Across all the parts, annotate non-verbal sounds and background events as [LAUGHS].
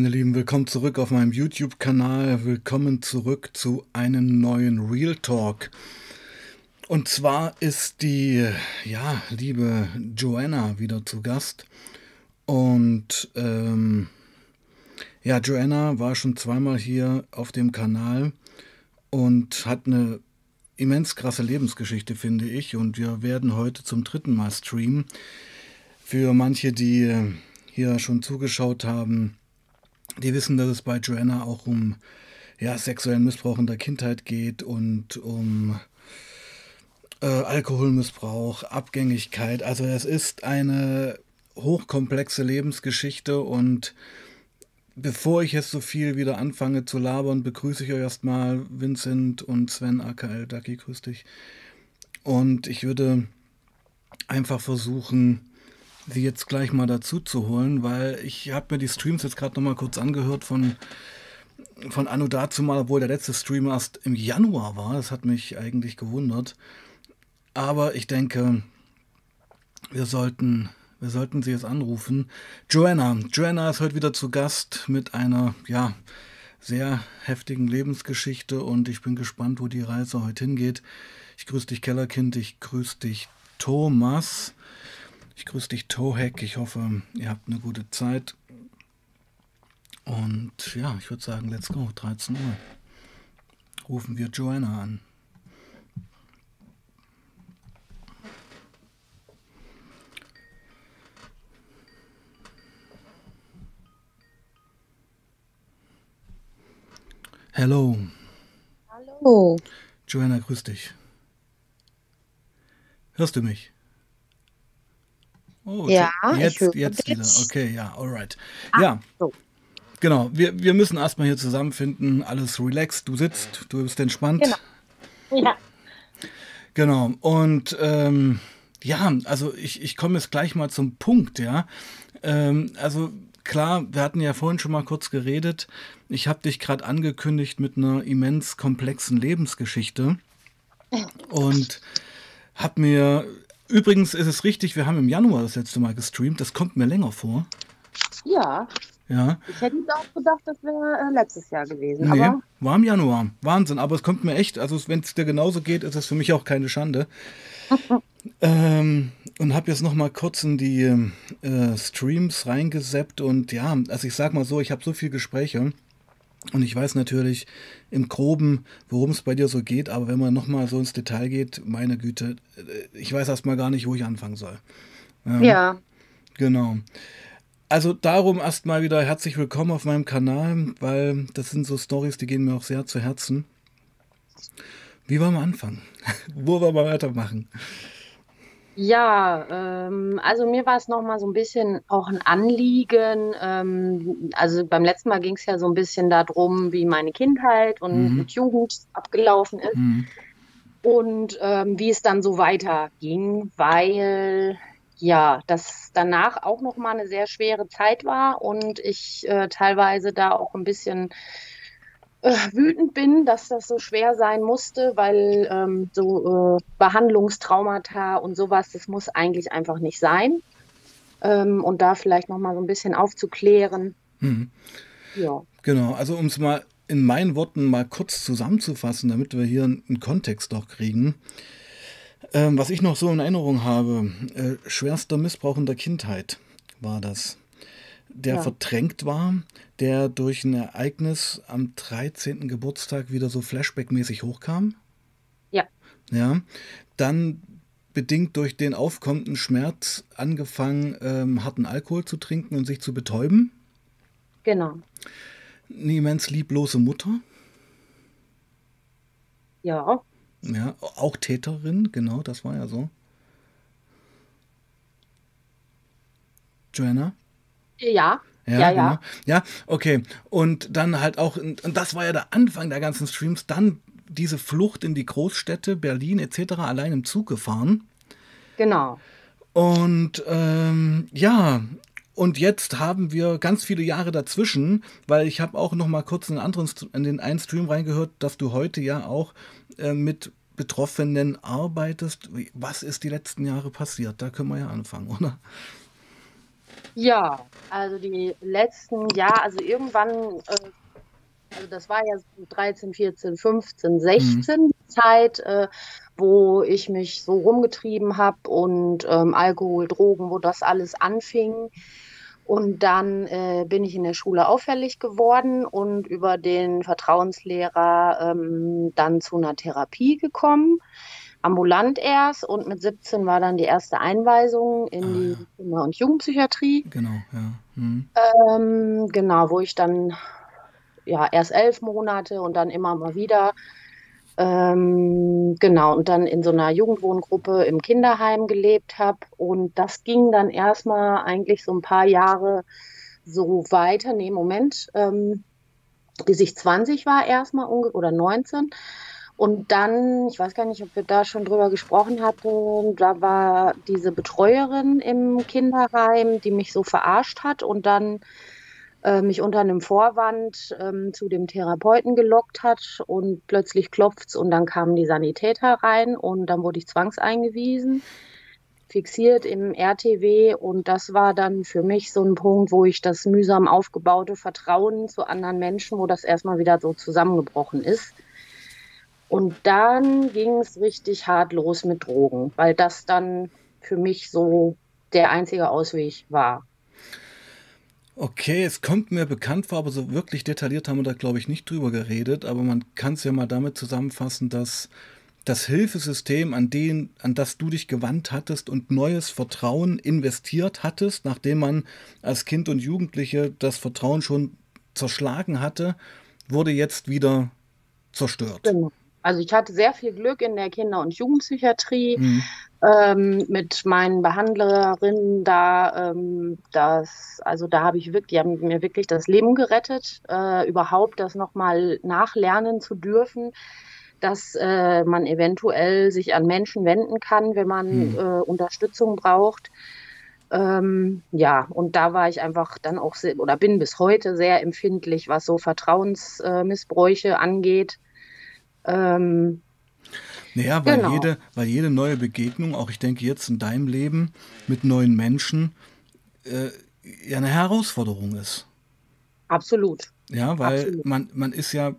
Meine Lieben, willkommen zurück auf meinem YouTube-Kanal. Willkommen zurück zu einem neuen Real Talk. Und zwar ist die, ja, liebe Joanna wieder zu Gast. Und ähm, ja, Joanna war schon zweimal hier auf dem Kanal und hat eine immens krasse Lebensgeschichte, finde ich. Und wir werden heute zum dritten Mal streamen. Für manche, die hier schon zugeschaut haben, die wissen, dass es bei Joanna auch um ja, sexuellen Missbrauch in der Kindheit geht und um äh, Alkoholmissbrauch, Abgängigkeit. Also es ist eine hochkomplexe Lebensgeschichte und bevor ich jetzt so viel wieder anfange zu labern, begrüße ich euch erstmal Vincent und Sven AKL Ducky, grüß dich. Und ich würde einfach versuchen, sie jetzt gleich mal dazu zu holen, weil ich habe mir die Streams jetzt gerade noch mal kurz angehört von von Anno dazu mal, obwohl der letzte Stream erst im Januar war. Das hat mich eigentlich gewundert. Aber ich denke, wir sollten, wir sollten sie jetzt anrufen. Joanna, Joanna ist heute wieder zu Gast mit einer, ja, sehr heftigen Lebensgeschichte und ich bin gespannt, wo die Reise heute hingeht. Ich grüße dich, Kellerkind, ich grüße dich, Thomas. Ich grüße dich, Tohek. Ich hoffe, ihr habt eine gute Zeit. Und ja, ich würde sagen, let's go. 13 Uhr. Rufen wir Joanna an. Hello. Hallo. Joanna, grüß dich. Hörst du mich? Oh, ja, jetzt, jetzt wieder. Okay, ja, alright. Ah, ja, so. genau. Wir, wir müssen erstmal hier zusammenfinden. Alles relaxed. Du sitzt, du bist entspannt. Genau. Ja. Genau. Und ähm, ja, also ich, ich komme jetzt gleich mal zum Punkt, ja. Ähm, also klar, wir hatten ja vorhin schon mal kurz geredet. Ich habe dich gerade angekündigt mit einer immens komplexen Lebensgeschichte. Und habe mir Übrigens ist es richtig, wir haben im Januar das letzte Mal gestreamt. Das kommt mir länger vor. Ja. Ja. Ich hätte auch gedacht, das wäre äh, letztes Jahr gewesen. Nee, war im Januar. Wahnsinn. Aber es kommt mir echt, also wenn es dir genauso geht, ist es für mich auch keine Schande. [LAUGHS] ähm, und habe jetzt noch mal kurz in die äh, Streams reingeseppt und ja, also ich sag mal so, ich habe so viele Gespräche und ich weiß natürlich im Groben, worum es bei dir so geht, aber wenn man nochmal so ins Detail geht, meine Güte, äh, ich weiß erstmal gar nicht, wo ich anfangen soll. Ähm, ja. Genau. Also darum erstmal wieder herzlich willkommen auf meinem Kanal, weil das sind so Stories, die gehen mir auch sehr zu Herzen. Wie wollen wir anfangen? [LAUGHS] wo wollen wir weitermachen? Ja, ähm, also mir war es nochmal so ein bisschen auch ein Anliegen. Ähm, also beim letzten Mal ging es ja so ein bisschen darum, wie meine Kindheit und mhm. Jugend abgelaufen ist. Mhm. Und ähm, wie es dann so weiterging, weil ja, das danach auch nochmal eine sehr schwere Zeit war und ich äh, teilweise da auch ein bisschen äh, wütend bin, dass das so schwer sein musste, weil ähm, so äh, Behandlungstraumata und sowas, das muss eigentlich einfach nicht sein. Ähm, und da vielleicht nochmal so ein bisschen aufzuklären. Mhm. Ja. Genau, also um es mal in meinen Worten mal kurz zusammenzufassen, damit wir hier einen Kontext auch kriegen. Ähm, was ich noch so in Erinnerung habe, äh, schwerster Missbrauch in der Kindheit war das der ja. verdrängt war, der durch ein Ereignis am 13. Geburtstag wieder so Flashback-mäßig hochkam. Ja. Ja. Dann bedingt durch den aufkommenden Schmerz angefangen, ähm, harten Alkohol zu trinken und sich zu betäuben. Genau. Eine immens lieblose Mutter. Ja. Ja, auch Täterin, genau, das war ja so. Joanna? Ja. Ja, ja, genau. ja. okay. Und dann halt auch, und das war ja der Anfang der ganzen Streams, dann diese Flucht in die Großstädte, Berlin etc., allein im Zug gefahren. Genau. Und ähm, ja, und jetzt haben wir ganz viele Jahre dazwischen, weil ich habe auch noch mal kurz in, anderen, in den einen Stream reingehört, dass du heute ja auch äh, mit Betroffenen arbeitest. Was ist die letzten Jahre passiert? Da können wir ja anfangen, [LAUGHS] oder? Ja, also die letzten Jahre, also irgendwann, äh, also das war ja 13, 14, 15, 16 mhm. Zeit, äh, wo ich mich so rumgetrieben habe und ähm, Alkohol, Drogen, wo das alles anfing. Und dann äh, bin ich in der Schule auffällig geworden und über den Vertrauenslehrer ähm, dann zu einer Therapie gekommen ambulant erst und mit 17 war dann die erste Einweisung in ah, die ja. Kinder- und Jugendpsychiatrie. Genau, ja. Hm. Ähm, genau, wo ich dann ja erst elf Monate und dann immer mal wieder ähm, genau und dann in so einer Jugendwohngruppe im Kinderheim gelebt habe und das ging dann erstmal eigentlich so ein paar Jahre so weiter. Nee, Moment, ähm, bis ich 20 war erstmal oder 19 und dann, ich weiß gar nicht, ob wir da schon drüber gesprochen hatten, da war diese Betreuerin im Kinderheim, die mich so verarscht hat und dann äh, mich unter einem Vorwand ähm, zu dem Therapeuten gelockt hat und plötzlich klopft's und dann kamen die Sanitäter rein und dann wurde ich zwangseingewiesen, fixiert im RTW und das war dann für mich so ein Punkt, wo ich das mühsam aufgebaute Vertrauen zu anderen Menschen, wo das erstmal wieder so zusammengebrochen ist und dann ging es richtig hart los mit Drogen, weil das dann für mich so der einzige Ausweg war. Okay, es kommt mir bekannt vor, aber so wirklich detailliert haben wir da, glaube ich, nicht drüber geredet. Aber man kann es ja mal damit zusammenfassen, dass das Hilfesystem, an, den, an das du dich gewandt hattest und neues Vertrauen investiert hattest, nachdem man als Kind und Jugendliche das Vertrauen schon zerschlagen hatte, wurde jetzt wieder zerstört. Genau. Also ich hatte sehr viel Glück in der Kinder- und Jugendpsychiatrie mhm. ähm, mit meinen Behandlerinnen da. Ähm, das, also da habe ich wirklich, die haben mir wirklich das Leben gerettet, äh, überhaupt das nochmal nachlernen zu dürfen, dass äh, man eventuell sich an Menschen wenden kann, wenn man mhm. äh, Unterstützung braucht. Ähm, ja, und da war ich einfach dann auch sehr, oder bin bis heute sehr empfindlich, was so Vertrauensmissbräuche angeht. Ähm, naja, weil, genau. jede, weil jede neue Begegnung, auch ich denke jetzt in deinem Leben mit neuen Menschen, äh, ja eine Herausforderung ist. Absolut. Ja, weil Absolut. Man, man ist ja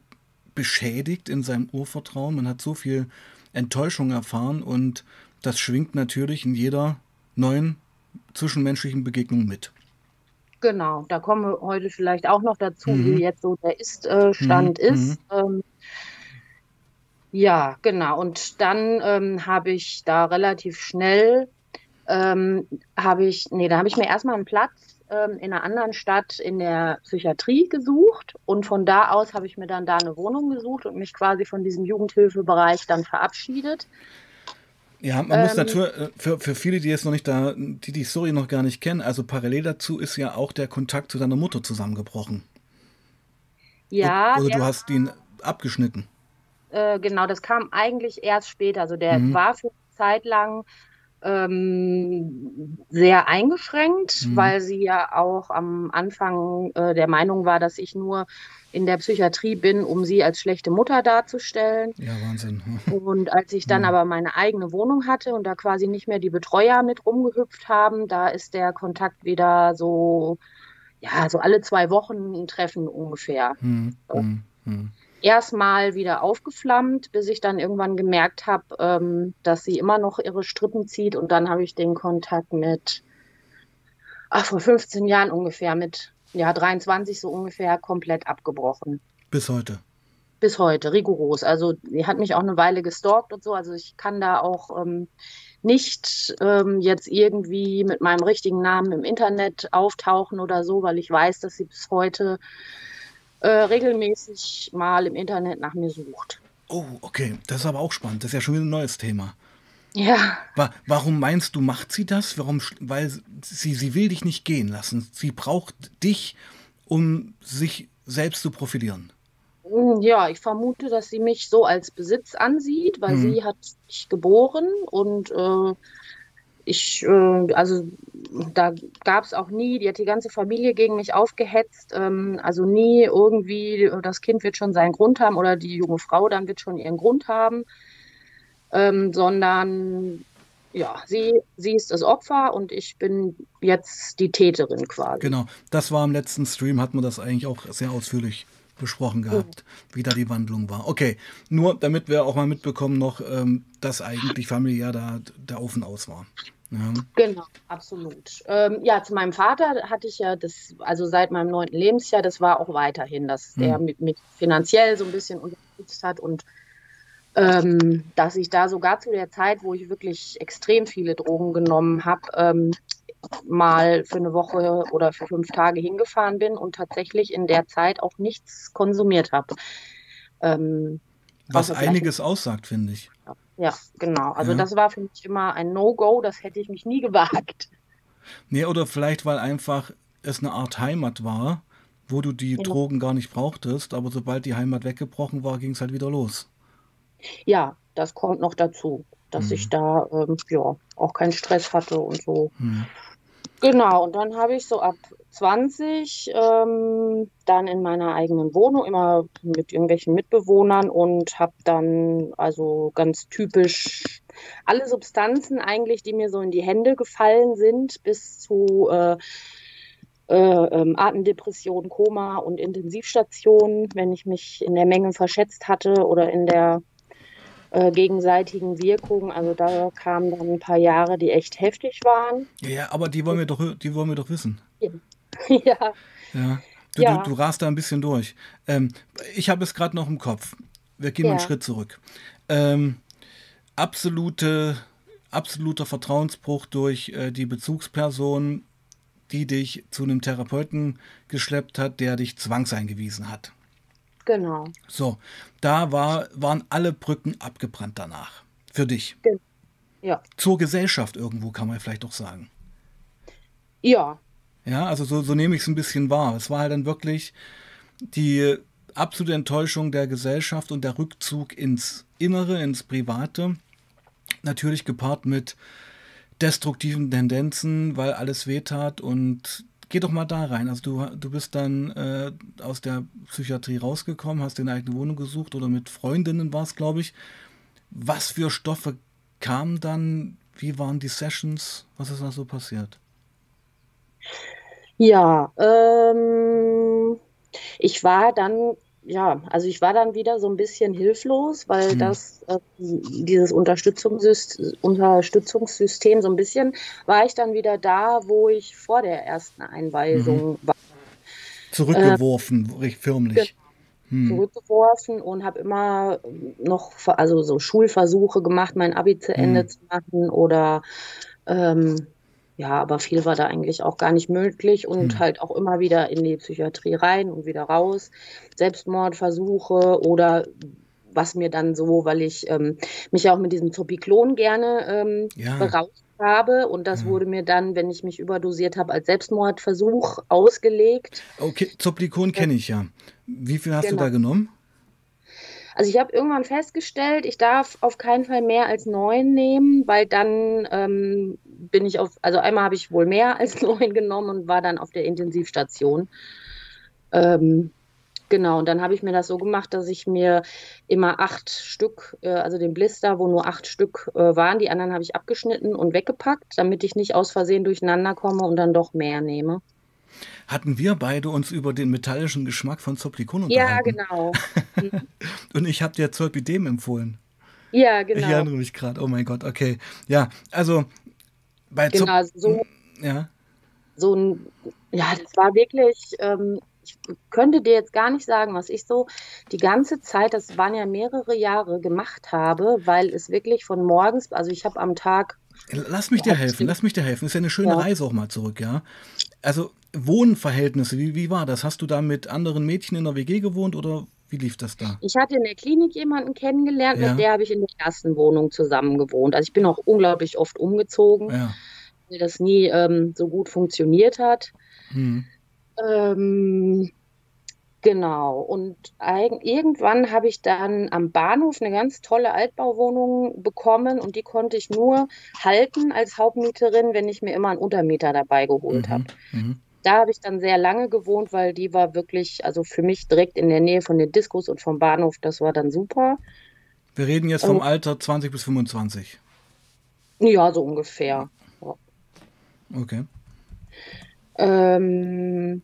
beschädigt in seinem Urvertrauen, man hat so viel Enttäuschung erfahren und das schwingt natürlich in jeder neuen zwischenmenschlichen Begegnung mit. Genau, da kommen wir heute vielleicht auch noch dazu, mhm. wie jetzt so der Ist-Stand mhm. ist. Mhm. Ähm, ja, genau. Und dann ähm, habe ich da relativ schnell, ähm, habe ich, nee, da habe ich mir erstmal einen Platz ähm, in einer anderen Stadt in der Psychiatrie gesucht. Und von da aus habe ich mir dann da eine Wohnung gesucht und mich quasi von diesem Jugendhilfebereich dann verabschiedet. Ja, man ähm, muss natürlich, äh, für, für viele, die jetzt noch nicht da, die die Story noch gar nicht kennen, also parallel dazu ist ja auch der Kontakt zu deiner Mutter zusammengebrochen. Ja. Oder, oder du hast ihn abgeschnitten. Äh, genau, das kam eigentlich erst später. Also der mhm. war für eine Zeit lang ähm, sehr eingeschränkt, mhm. weil sie ja auch am Anfang äh, der Meinung war, dass ich nur in der Psychiatrie bin, um sie als schlechte Mutter darzustellen. Ja, Wahnsinn. [LAUGHS] und als ich dann mhm. aber meine eigene Wohnung hatte und da quasi nicht mehr die Betreuer mit rumgehüpft haben, da ist der Kontakt wieder so, ja, so alle zwei Wochen ein Treffen ungefähr. Mhm. mhm erstmal wieder aufgeflammt, bis ich dann irgendwann gemerkt habe, ähm, dass sie immer noch ihre Strippen zieht. Und dann habe ich den Kontakt mit, ach, vor 15 Jahren ungefähr, mit ja, 23 so ungefähr komplett abgebrochen. Bis heute. Bis heute, rigoros. Also sie hat mich auch eine Weile gestalkt und so. Also ich kann da auch ähm, nicht ähm, jetzt irgendwie mit meinem richtigen Namen im Internet auftauchen oder so, weil ich weiß, dass sie bis heute äh, regelmäßig mal im Internet nach mir sucht. Oh, okay. Das ist aber auch spannend. Das ist ja schon wieder ein neues Thema. Ja. Warum meinst du, macht sie das? Warum? Weil sie, sie will dich nicht gehen lassen. Sie braucht dich, um sich selbst zu profilieren. Hm, ja, ich vermute, dass sie mich so als Besitz ansieht, weil mhm. sie hat mich geboren und äh, ich, äh, also da gab es auch nie, die hat die ganze Familie gegen mich aufgehetzt, ähm, also nie irgendwie, das Kind wird schon seinen Grund haben oder die junge Frau dann wird schon ihren Grund haben, ähm, sondern ja, sie, sie ist das Opfer und ich bin jetzt die Täterin quasi. Genau, das war im letzten Stream, hat man das eigentlich auch sehr ausführlich besprochen gehabt, mhm. wie da die Wandlung war. Okay, nur damit wir auch mal mitbekommen noch, ähm, dass eigentlich familiär da der Ofen aus war. Ja. Genau, absolut. Ähm, ja, zu meinem Vater hatte ich ja das, also seit meinem neunten Lebensjahr, das war auch weiterhin, dass mhm. der mit finanziell so ein bisschen unterstützt hat und ähm, dass ich da sogar zu der Zeit, wo ich wirklich extrem viele Drogen genommen habe, ähm, mal für eine Woche oder für fünf Tage hingefahren bin und tatsächlich in der Zeit auch nichts konsumiert habe. Ähm, Was also einiges aussagt, finde ich. Ja, genau. Also ja. das war für mich immer ein No-Go, das hätte ich mich nie gewagt. Nee, oder vielleicht, weil einfach es eine Art Heimat war, wo du die ja. Drogen gar nicht brauchtest, aber sobald die Heimat weggebrochen war, ging es halt wieder los. Ja, das kommt noch dazu, dass mhm. ich da ähm, ja, auch keinen Stress hatte und so. Mhm. Genau, und dann habe ich so ab 20 ähm, dann in meiner eigenen Wohnung immer mit irgendwelchen Mitbewohnern und habe dann also ganz typisch alle Substanzen eigentlich, die mir so in die Hände gefallen sind, bis zu äh, äh, ähm, Atemdepression, Koma und Intensivstation, wenn ich mich in der Menge verschätzt hatte oder in der äh, gegenseitigen Wirkung. Also da kamen dann ein paar Jahre, die echt heftig waren. Ja, aber die wollen wir doch, die wollen wir doch wissen. Ja. [LAUGHS] ja. ja. Du, ja. Du, du rast da ein bisschen durch. Ähm, ich habe es gerade noch im Kopf. Wir gehen ja. einen Schritt zurück. Ähm, absolute, absoluter Vertrauensbruch durch äh, die Bezugsperson, die dich zu einem Therapeuten geschleppt hat, der dich zwangseingewiesen hat. Genau. So, da war, waren alle Brücken abgebrannt danach. Für dich. Ja. Zur Gesellschaft irgendwo, kann man vielleicht auch sagen. Ja. Ja, also so, so nehme ich es ein bisschen wahr. Es war halt dann wirklich die absolute Enttäuschung der Gesellschaft und der Rückzug ins Innere, ins Private. Natürlich gepaart mit destruktiven Tendenzen, weil alles wehtat und geh doch mal da rein. Also du, du bist dann äh, aus der Psychiatrie rausgekommen, hast deine eigene Wohnung gesucht oder mit Freundinnen war es, glaube ich. Was für Stoffe kamen dann? Wie waren die Sessions? Was ist da so passiert? Ja, ähm, ich war dann ja, also ich war dann wieder so ein bisschen hilflos, weil hm. das, äh, dieses Unterstützungssystem, Unterstützungssystem, so ein bisschen war ich dann wieder da, wo ich vor der ersten Einweisung mhm. war. Zurückgeworfen, äh, förmlich. Hm. Zurückgeworfen und habe immer noch also so Schulversuche gemacht, mein Abi zu Ende hm. zu machen oder ähm, ja, aber viel war da eigentlich auch gar nicht möglich und hm. halt auch immer wieder in die Psychiatrie rein und wieder raus. Selbstmordversuche oder was mir dann so, weil ich ähm, mich ja auch mit diesem Zopiklon gerne ähm, ja. berauscht habe und das ja. wurde mir dann, wenn ich mich überdosiert habe, als Selbstmordversuch ausgelegt. Okay, Zopiklon kenne ich ja. Wie viel hast genau. du da genommen? Also ich habe irgendwann festgestellt, ich darf auf keinen Fall mehr als neun nehmen, weil dann ähm, bin ich auf, also einmal habe ich wohl mehr [LAUGHS] als neun genommen und war dann auf der Intensivstation. Ähm, genau, und dann habe ich mir das so gemacht, dass ich mir immer acht Stück, äh, also den Blister, wo nur acht Stück äh, waren, die anderen habe ich abgeschnitten und weggepackt, damit ich nicht aus Versehen durcheinander komme und dann doch mehr nehme hatten wir beide uns über den metallischen Geschmack von Zoplikon unterhalten. Ja, genau. [LAUGHS] und ich habe dir Zolpidem empfohlen. Ja, genau. Ich erinnere mich gerade. Oh mein Gott, okay. Ja, also bei Zop genau, so, ja. so ein, ja, das war wirklich, ähm, ich könnte dir jetzt gar nicht sagen, was ich so die ganze Zeit, das waren ja mehrere Jahre, gemacht habe, weil es wirklich von morgens, also ich habe am Tag. Lass mich dir helfen, lass mich dir helfen. Ist ja eine schöne ja. Reise auch mal zurück, ja. Also Wohnverhältnisse, wie, wie war das? Hast du da mit anderen Mädchen in der WG gewohnt oder wie lief das da? Ich hatte in der Klinik jemanden kennengelernt, ja. mit der habe ich in der ersten Wohnung zusammen gewohnt. Also ich bin auch unglaublich oft umgezogen, ja. weil das nie ähm, so gut funktioniert hat. Hm. Ähm, genau. Und irgendwann habe ich dann am Bahnhof eine ganz tolle Altbauwohnung bekommen und die konnte ich nur halten als Hauptmieterin, wenn ich mir immer einen Untermieter dabei geholt mhm. habe. Mhm. Da habe ich dann sehr lange gewohnt, weil die war wirklich, also für mich direkt in der Nähe von den Diskos und vom Bahnhof, das war dann super. Wir reden jetzt vom ähm, Alter 20 bis 25. Ja, so ungefähr. Okay. Ähm,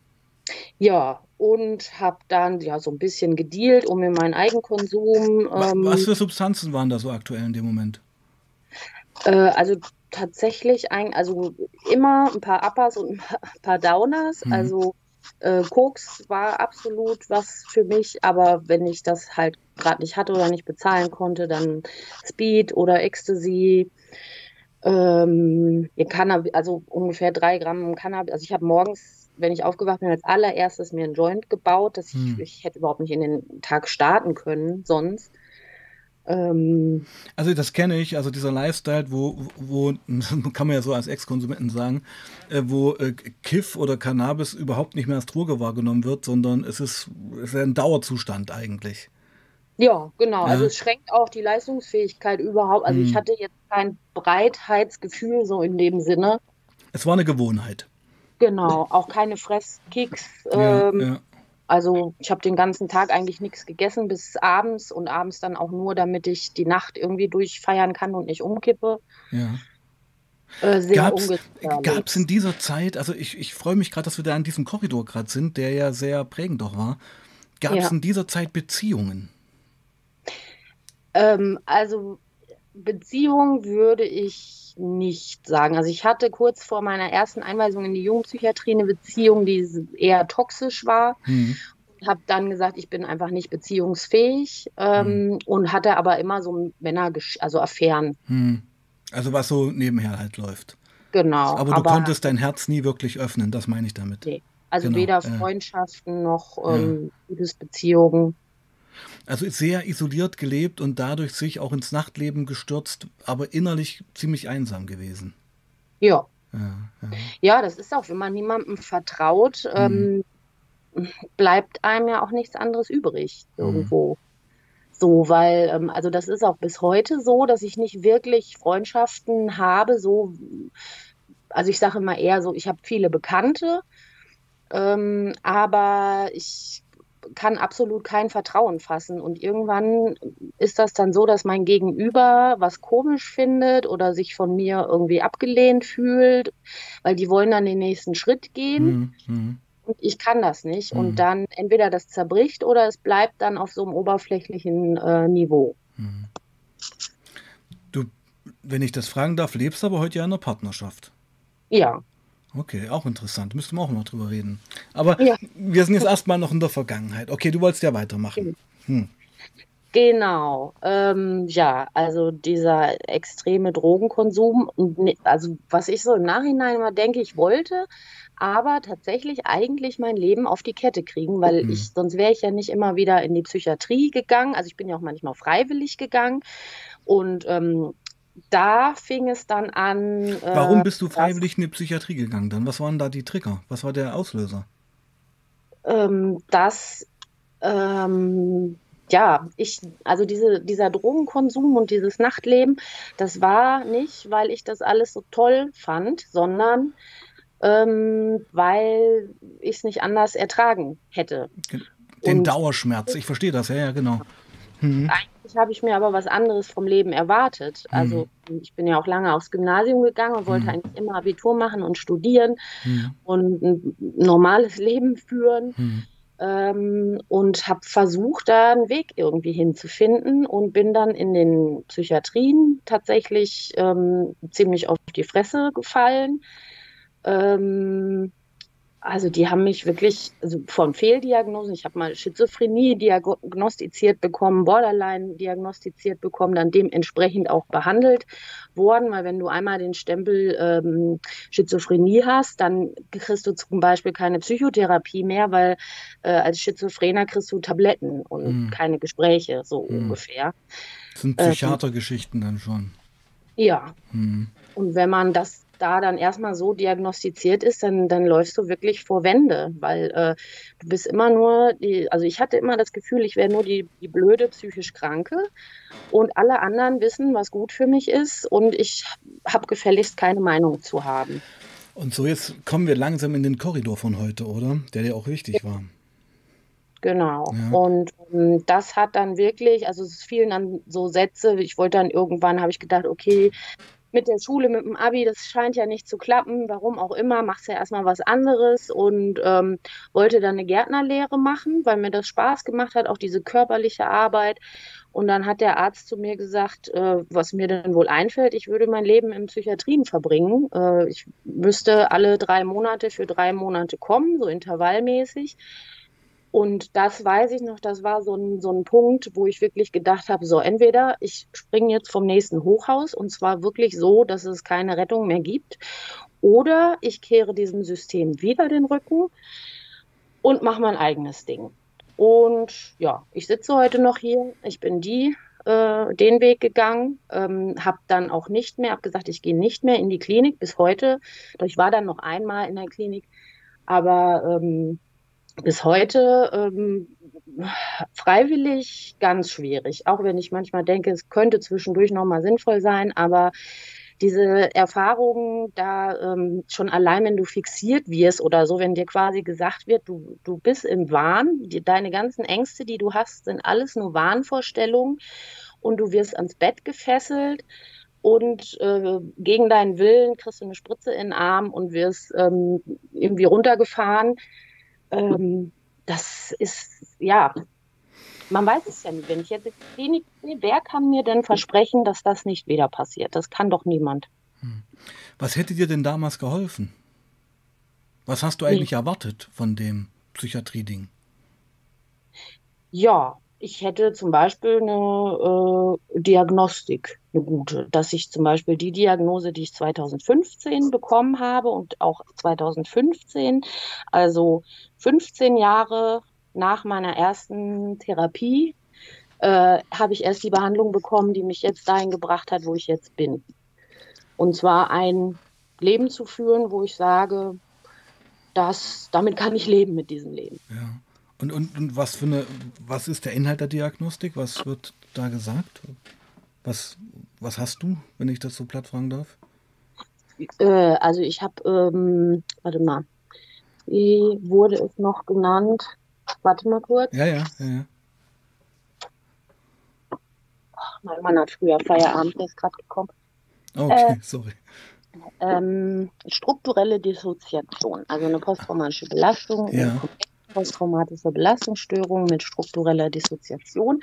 ja, und habe dann ja so ein bisschen gedealt, um mir meinen Eigenkonsum. Ähm, Was für Substanzen waren da so aktuell in dem Moment? Äh, also tatsächlich ein, also immer ein paar Uppers und ein paar Downers. Mhm. Also äh, Koks war absolut was für mich, aber wenn ich das halt gerade nicht hatte oder nicht bezahlen konnte, dann Speed oder Ecstasy. Ähm, Cannabis, also ungefähr drei Gramm Cannabis. Also ich habe morgens, wenn ich aufgewacht bin, als allererstes mir einen Joint gebaut, dass hm. ich, ich hätte überhaupt nicht in den Tag starten können sonst. Ähm, also das kenne ich, also dieser Lifestyle, wo, wo [LAUGHS] kann man ja so als Ex-Konsumenten sagen, äh, wo äh, Kiff oder Cannabis überhaupt nicht mehr als Droge wahrgenommen wird, sondern es ist, es ist ein Dauerzustand eigentlich. Ja, genau. Ja. Also es schränkt auch die Leistungsfähigkeit überhaupt. Also hm. ich hatte jetzt kein Breitheitsgefühl so in dem Sinne. Es war eine Gewohnheit. Genau, auch keine Fresskicks. Ja, ähm, ja. Also ich habe den ganzen Tag eigentlich nichts gegessen bis abends und abends dann auch nur, damit ich die Nacht irgendwie durchfeiern kann und nicht umkippe. Ja. Äh, Gab es in dieser Zeit, also ich, ich freue mich gerade, dass wir da an diesem Korridor gerade sind, der ja sehr prägend doch war. Gab es ja. in dieser Zeit Beziehungen? Ähm, also Beziehung würde ich nicht sagen. Also ich hatte kurz vor meiner ersten Einweisung in die Jugendpsychiatrie eine Beziehung, die eher toxisch war. Mhm. Habe dann gesagt, ich bin einfach nicht beziehungsfähig ähm, mhm. und hatte aber immer so Männer, also Affären. Mhm. Also was so nebenher halt läuft. Genau. Aber du aber, konntest dein Herz nie wirklich öffnen, das meine ich damit. Nee. Also genau. weder Freundschaften noch ähm, ja. Liebesbeziehungen. Also sehr isoliert gelebt und dadurch sich auch ins Nachtleben gestürzt, aber innerlich ziemlich einsam gewesen. Ja. Ja, ja. ja das ist auch, wenn man niemandem vertraut, mhm. ähm, bleibt einem ja auch nichts anderes übrig mhm. irgendwo. Mhm. So, weil, ähm, also das ist auch bis heute so, dass ich nicht wirklich Freundschaften habe, so, also ich sage immer eher so, ich habe viele Bekannte, ähm, aber ich kann absolut kein Vertrauen fassen. Und irgendwann ist das dann so, dass mein Gegenüber was komisch findet oder sich von mir irgendwie abgelehnt fühlt, weil die wollen dann den nächsten Schritt gehen. Mhm. mhm. Und ich kann das nicht. Mhm. Und dann entweder das zerbricht oder es bleibt dann auf so einem oberflächlichen äh, Niveau. Mhm. Du, wenn ich das fragen darf, lebst du aber heute ja in einer Partnerschaft. Ja. Okay, auch interessant. Müssten wir auch noch drüber reden. Aber ja. wir sind jetzt erstmal noch in der Vergangenheit. Okay, du wolltest ja weitermachen. Hm. Genau. Ähm, ja, also dieser extreme Drogenkonsum, also was ich so im Nachhinein immer denke, ich wollte, aber tatsächlich eigentlich mein Leben auf die Kette kriegen, weil mhm. ich, sonst wäre ich ja nicht immer wieder in die Psychiatrie gegangen. Also ich bin ja auch manchmal freiwillig gegangen. Und ähm, da fing es dann an. Äh, Warum bist du freiwillig in die Psychiatrie gegangen dann? Was waren da die Trigger? Was war der Auslöser? Ähm, dass, ähm, ja, ich, also diese, dieser Drogenkonsum und dieses Nachtleben, das war nicht, weil ich das alles so toll fand, sondern ähm, weil ich es nicht anders ertragen hätte. Den und, Dauerschmerz, ich verstehe das, ja, ja, genau. Mhm. Eigentlich habe ich mir aber was anderes vom Leben erwartet. Also mhm. ich bin ja auch lange aufs Gymnasium gegangen und wollte mhm. eigentlich immer Abitur machen und studieren mhm. und ein normales Leben führen. Mhm. Ähm, und habe versucht, da einen Weg irgendwie hinzufinden und bin dann in den Psychiatrien tatsächlich ähm, ziemlich auf die Fresse gefallen. Ähm, also die haben mich wirklich also von Fehldiagnosen, ich habe mal Schizophrenie diagnostiziert bekommen, Borderline diagnostiziert bekommen, dann dementsprechend auch behandelt worden, weil wenn du einmal den Stempel ähm, Schizophrenie hast, dann kriegst du zum Beispiel keine Psychotherapie mehr, weil äh, als Schizophrener kriegst du Tabletten und mhm. keine Gespräche, so mhm. ungefähr. Das sind Psychiatergeschichten ähm, dann schon. Ja. Mhm. Und wenn man das da dann erstmal so diagnostiziert ist, dann, dann läufst du wirklich vor Wände, weil äh, du bist immer nur, die, also ich hatte immer das Gefühl, ich wäre nur die, die blöde psychisch Kranke und alle anderen wissen, was gut für mich ist und ich habe gefälligst keine Meinung zu haben. Und so jetzt kommen wir langsam in den Korridor von heute, oder? Der dir auch wichtig war. Genau. Ja. Und um, ähm, das hat dann wirklich, also es fielen dann so Sätze, ich wollte dann irgendwann, habe ich gedacht, okay, mit der Schule, mit dem Abi, das scheint ja nicht zu klappen, warum auch immer, machst ja erstmal was anderes und ähm, wollte dann eine Gärtnerlehre machen, weil mir das Spaß gemacht hat, auch diese körperliche Arbeit. Und dann hat der Arzt zu mir gesagt, äh, was mir denn wohl einfällt, ich würde mein Leben in Psychiatrien verbringen. Äh, ich müsste alle drei Monate für drei Monate kommen, so intervallmäßig. Und das weiß ich noch, das war so ein, so ein Punkt, wo ich wirklich gedacht habe, so entweder ich springe jetzt vom nächsten Hochhaus und zwar wirklich so, dass es keine Rettung mehr gibt, oder ich kehre diesem System wieder den Rücken und mache mein eigenes Ding. Und ja, ich sitze heute noch hier, ich bin die, äh, den Weg gegangen, ähm, habe dann auch nicht mehr, habe gesagt, ich gehe nicht mehr in die Klinik bis heute. Ich war dann noch einmal in der Klinik, aber ähm, bis heute ähm, freiwillig ganz schwierig. Auch wenn ich manchmal denke, es könnte zwischendurch nochmal sinnvoll sein, aber diese Erfahrungen da ähm, schon allein, wenn du fixiert wirst oder so, wenn dir quasi gesagt wird, du, du bist im Wahn, die, deine ganzen Ängste, die du hast, sind alles nur Wahnvorstellungen und du wirst ans Bett gefesselt und äh, gegen deinen Willen kriegst du eine Spritze in den Arm und wirst ähm, irgendwie runtergefahren ähm, das ist, ja, man weiß es ja nicht. Wenn ich jetzt in die Klinik gehe, wer kann mir denn versprechen, dass das nicht wieder passiert? Das kann doch niemand. Hm. Was hätte dir denn damals geholfen? Was hast du eigentlich nee. erwartet von dem Psychiatrie-Ding? Ja, ich hätte zum Beispiel eine äh, Diagnostik, eine gute, dass ich zum Beispiel die Diagnose, die ich 2015 bekommen habe und auch 2015, also 15 Jahre nach meiner ersten Therapie, äh, habe ich erst die Behandlung bekommen, die mich jetzt dahin gebracht hat, wo ich jetzt bin. Und zwar ein Leben zu führen, wo ich sage, dass damit kann ich leben mit diesem Leben. Ja. Und, und, und was für eine, was ist der Inhalt der Diagnostik? Was wird da gesagt? Was, was hast du, wenn ich das so platt fragen darf? Äh, also ich habe, ähm, warte mal, wie wurde es noch genannt? Warte mal kurz. Ja, ja, ja, ja. Ach, mein Mann hat früher Feierabend, der ist gerade gekommen. Okay, äh, sorry. Ähm, strukturelle Dissoziation, also eine posttraumatische Belastung, ja posttraumatische Belastungsstörung mit struktureller Dissoziation.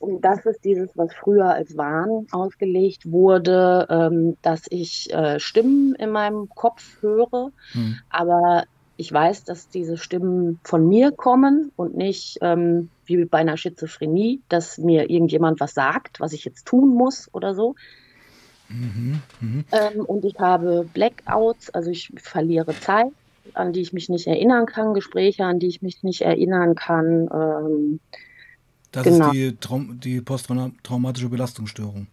Und das ist dieses, was früher als Wahn ausgelegt wurde, ähm, dass ich äh, Stimmen in meinem Kopf höre, hm. aber ich weiß, dass diese Stimmen von mir kommen und nicht ähm, wie bei einer Schizophrenie, dass mir irgendjemand was sagt, was ich jetzt tun muss oder so. Mhm, mh. ähm, und ich habe Blackouts, also ich verliere Zeit an die ich mich nicht erinnern kann, Gespräche, an die ich mich nicht erinnern kann. Ähm, das genau. ist die, Traum die posttraumatische Belastungsstörung.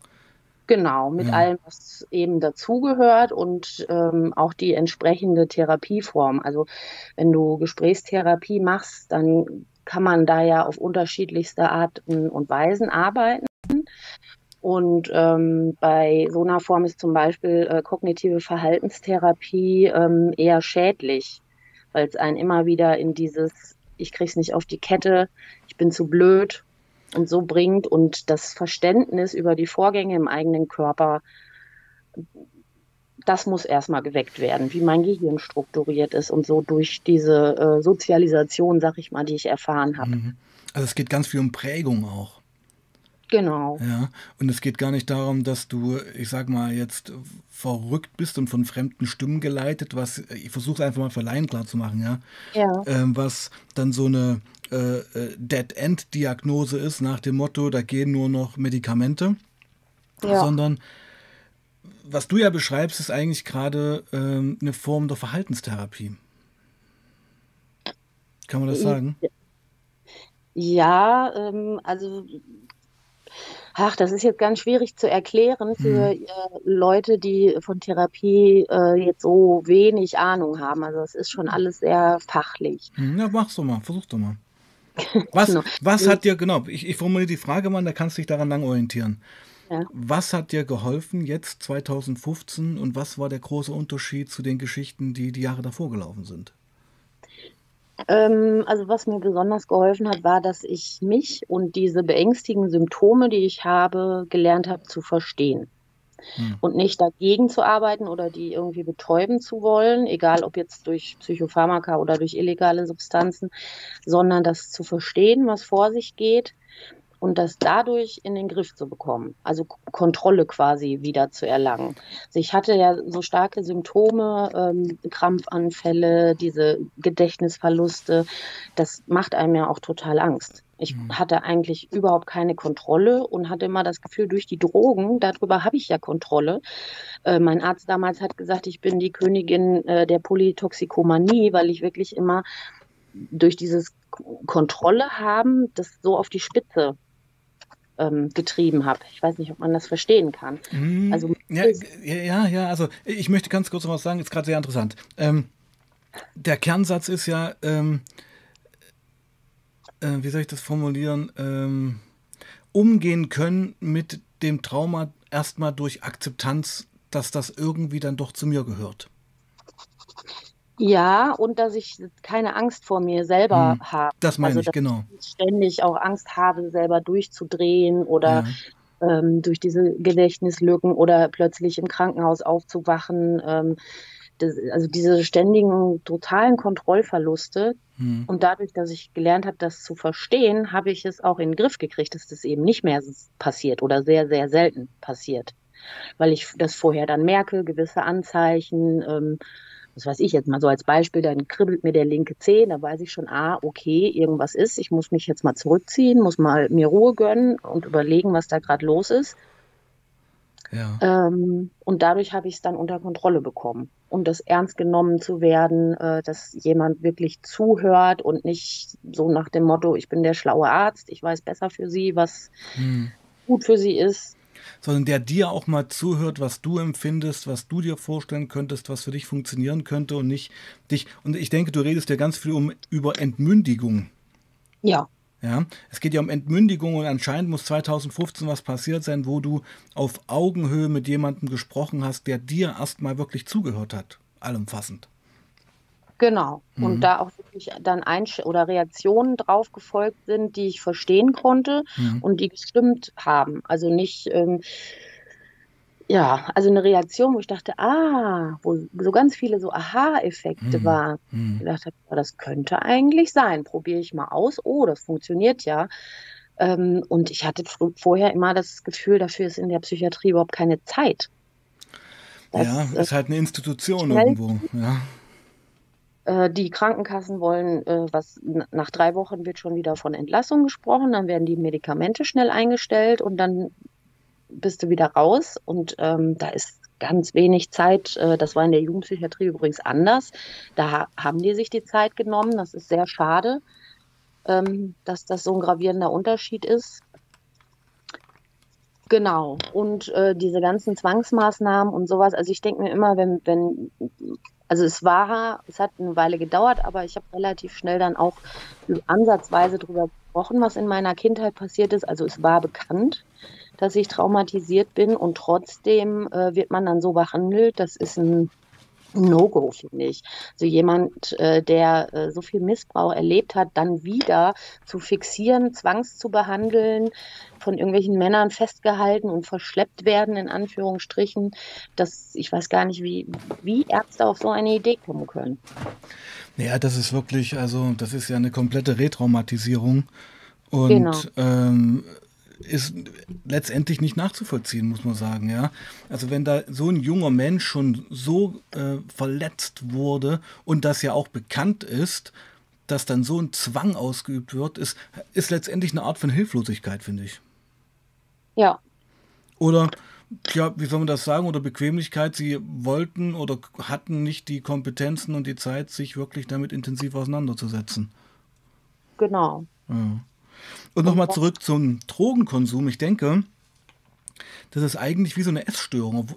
Genau, mit ja. allem, was eben dazugehört und ähm, auch die entsprechende Therapieform. Also wenn du Gesprächstherapie machst, dann kann man da ja auf unterschiedlichste Arten und Weisen arbeiten. Und ähm, bei so einer Form ist zum Beispiel äh, kognitive Verhaltenstherapie ähm, eher schädlich, weil es einen immer wieder in dieses, ich krieg's nicht auf die Kette, ich bin zu blöd und so bringt und das Verständnis über die Vorgänge im eigenen Körper, das muss erstmal geweckt werden, wie mein Gehirn strukturiert ist und so durch diese äh, Sozialisation, sag ich mal, die ich erfahren habe. Mhm. Also es geht ganz viel um Prägung auch. Genau. Ja, und es geht gar nicht darum, dass du, ich sag mal, jetzt verrückt bist und von fremden Stimmen geleitet, was, ich versuche es einfach mal für Laien klar zu machen, ja. Ja. Ähm, was dann so eine äh, äh, Dead-End-Diagnose ist, nach dem Motto, da gehen nur noch Medikamente, ja. sondern was du ja beschreibst, ist eigentlich gerade ähm, eine Form der Verhaltenstherapie. Kann man das sagen? Ja, ähm, also Ach, das ist jetzt ganz schwierig zu erklären für mhm. äh, Leute, die von Therapie äh, jetzt so wenig Ahnung haben. Also es ist schon alles sehr fachlich. Mhm, ja, mach's doch mal, versuch doch mal. [LAUGHS] Was, genau. was hat dir, genau, ich, ich formuliere die Frage mal, da kannst du dich daran lang orientieren. Ja. Was hat dir geholfen jetzt 2015 und was war der große Unterschied zu den Geschichten, die die Jahre davor gelaufen sind? Ähm, also was mir besonders geholfen hat, war, dass ich mich und diese beängstigenden Symptome, die ich habe, gelernt habe zu verstehen. hm. und nicht dagegen zu arbeiten oder die irgendwie betäuben zu wollen, egal ob jetzt durch Psychopharmaka oder durch illegale Substanzen, sondern das zu verstehen, was vor sich geht und das dadurch in den Griff zu bekommen, also Kontrolle quasi wieder zu erlangen. Also ich hatte ja so starke Symptome, ähm, Krampfanfälle, diese Gedächtnisverluste, das macht einem ja auch total Angst. Ich mhm. hatte eigentlich überhaupt keine Kontrolle und hatte immer das Gefühl, durch die Drogen, darüber habe ich ja Kontrolle. Äh, mein Arzt damals hat gesagt, ich bin die Königin äh, der Polytoxikomanie, weil ich wirklich immer durch dieses Kontrolle haben, das so auf die Spitze ähm, getrieben habe. Ich weiß nicht, ob man das verstehen kann. Mhm. Also, ja, ja, ja, also ich möchte ganz kurz noch was sagen, ist gerade sehr interessant. Ähm, der Kernsatz ist ja, ähm, äh, wie soll ich das formulieren, ähm, umgehen können mit dem Trauma erstmal durch Akzeptanz, dass das irgendwie dann doch zu mir gehört. Ja, und dass ich keine Angst vor mir selber hm, habe. Das meine also, ich, genau. Ich ständig auch Angst habe, selber durchzudrehen oder ja. ähm, durch diese Gedächtnislücken oder plötzlich im Krankenhaus aufzuwachen. Ähm, das, also diese ständigen totalen Kontrollverluste. Hm. Und dadurch, dass ich gelernt habe, das zu verstehen, habe ich es auch in den Griff gekriegt, dass das eben nicht mehr passiert oder sehr, sehr selten passiert. Weil ich das vorher dann merke, gewisse Anzeichen. Ähm, das weiß ich jetzt mal so als Beispiel, dann kribbelt mir der linke Zeh, da weiß ich schon, ah, okay, irgendwas ist, ich muss mich jetzt mal zurückziehen, muss mal mir Ruhe gönnen und überlegen, was da gerade los ist. Ja. Ähm, und dadurch habe ich es dann unter Kontrolle bekommen. Und das ernst genommen zu werden, äh, dass jemand wirklich zuhört und nicht so nach dem Motto, ich bin der schlaue Arzt, ich weiß besser für sie, was hm. gut für sie ist, sondern der dir auch mal zuhört, was du empfindest, was du dir vorstellen könntest, was für dich funktionieren könnte und nicht dich. Und ich denke, du redest ja ganz viel um über Entmündigung. Ja. Ja, es geht ja um Entmündigung und anscheinend muss 2015 was passiert sein, wo du auf Augenhöhe mit jemandem gesprochen hast, der dir erstmal wirklich zugehört hat, allumfassend. Genau. Mhm. Und da auch wirklich dann Einsch oder Reaktionen drauf gefolgt sind, die ich verstehen konnte mhm. und die gestimmt haben. Also nicht, ähm, ja, also eine Reaktion, wo ich dachte, ah, wo so ganz viele so Aha-Effekte mhm. waren. Mhm. Ich dachte, das könnte eigentlich sein. Probiere ich mal aus. Oh, das funktioniert ja. Ähm, und ich hatte vorher immer das Gefühl, dafür ist in der Psychiatrie überhaupt keine Zeit. Das, ja, ist halt eine Institution irgendwo. Ja. Äh, die Krankenkassen wollen, äh, was nach drei Wochen wird schon wieder von Entlassung gesprochen, dann werden die Medikamente schnell eingestellt und dann bist du wieder raus. Und ähm, da ist ganz wenig Zeit. Äh, das war in der Jugendpsychiatrie übrigens anders. Da haben die sich die Zeit genommen. Das ist sehr schade, ähm, dass das so ein gravierender Unterschied ist. Genau. Und äh, diese ganzen Zwangsmaßnahmen und sowas. Also ich denke mir immer, wenn, wenn also es war, es hat eine Weile gedauert, aber ich habe relativ schnell dann auch ansatzweise darüber gesprochen, was in meiner Kindheit passiert ist. Also es war bekannt, dass ich traumatisiert bin und trotzdem äh, wird man dann so behandelt. Das ist ein No-Go, finde ich. Also jemand, äh, der äh, so viel Missbrauch erlebt hat, dann wieder zu fixieren, zwangs zu behandeln, von irgendwelchen Männern festgehalten und verschleppt werden, in Anführungsstrichen, das, ich weiß gar nicht, wie, wie Ärzte auf so eine Idee kommen können. Ja, das ist wirklich, also das ist ja eine komplette Retraumatisierung. Und genau. ähm, ist letztendlich nicht nachzuvollziehen, muss man sagen, ja. Also wenn da so ein junger Mensch schon so äh, verletzt wurde und das ja auch bekannt ist, dass dann so ein Zwang ausgeübt wird, ist, ist letztendlich eine Art von Hilflosigkeit, finde ich. Ja. Oder, ja, wie soll man das sagen, oder Bequemlichkeit, sie wollten oder hatten nicht die Kompetenzen und die Zeit, sich wirklich damit intensiv auseinanderzusetzen. Genau. Ja. Und nochmal zurück zum Drogenkonsum. Ich denke, das ist eigentlich wie so eine Essstörung.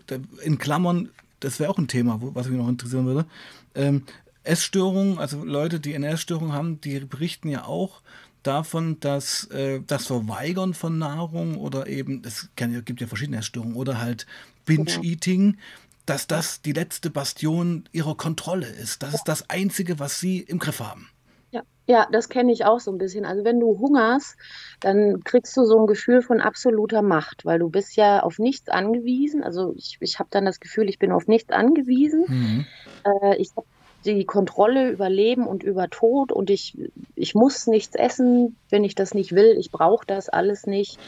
In Klammern, das wäre auch ein Thema, was mich noch interessieren würde. Ähm, Essstörungen, also Leute, die eine Essstörung haben, die berichten ja auch davon, dass äh, das Verweigern von Nahrung oder eben, es gibt ja verschiedene Essstörungen, oder halt Binge-Eating, dass das die letzte Bastion ihrer Kontrolle ist. Das ist das Einzige, was sie im Griff haben. Ja, das kenne ich auch so ein bisschen. Also wenn du hungerst, dann kriegst du so ein Gefühl von absoluter Macht, weil du bist ja auf nichts angewiesen. Also ich, ich habe dann das Gefühl, ich bin auf nichts angewiesen. Mhm. Äh, ich habe die Kontrolle über Leben und über Tod und ich, ich muss nichts essen, wenn ich das nicht will. Ich brauche das alles nicht.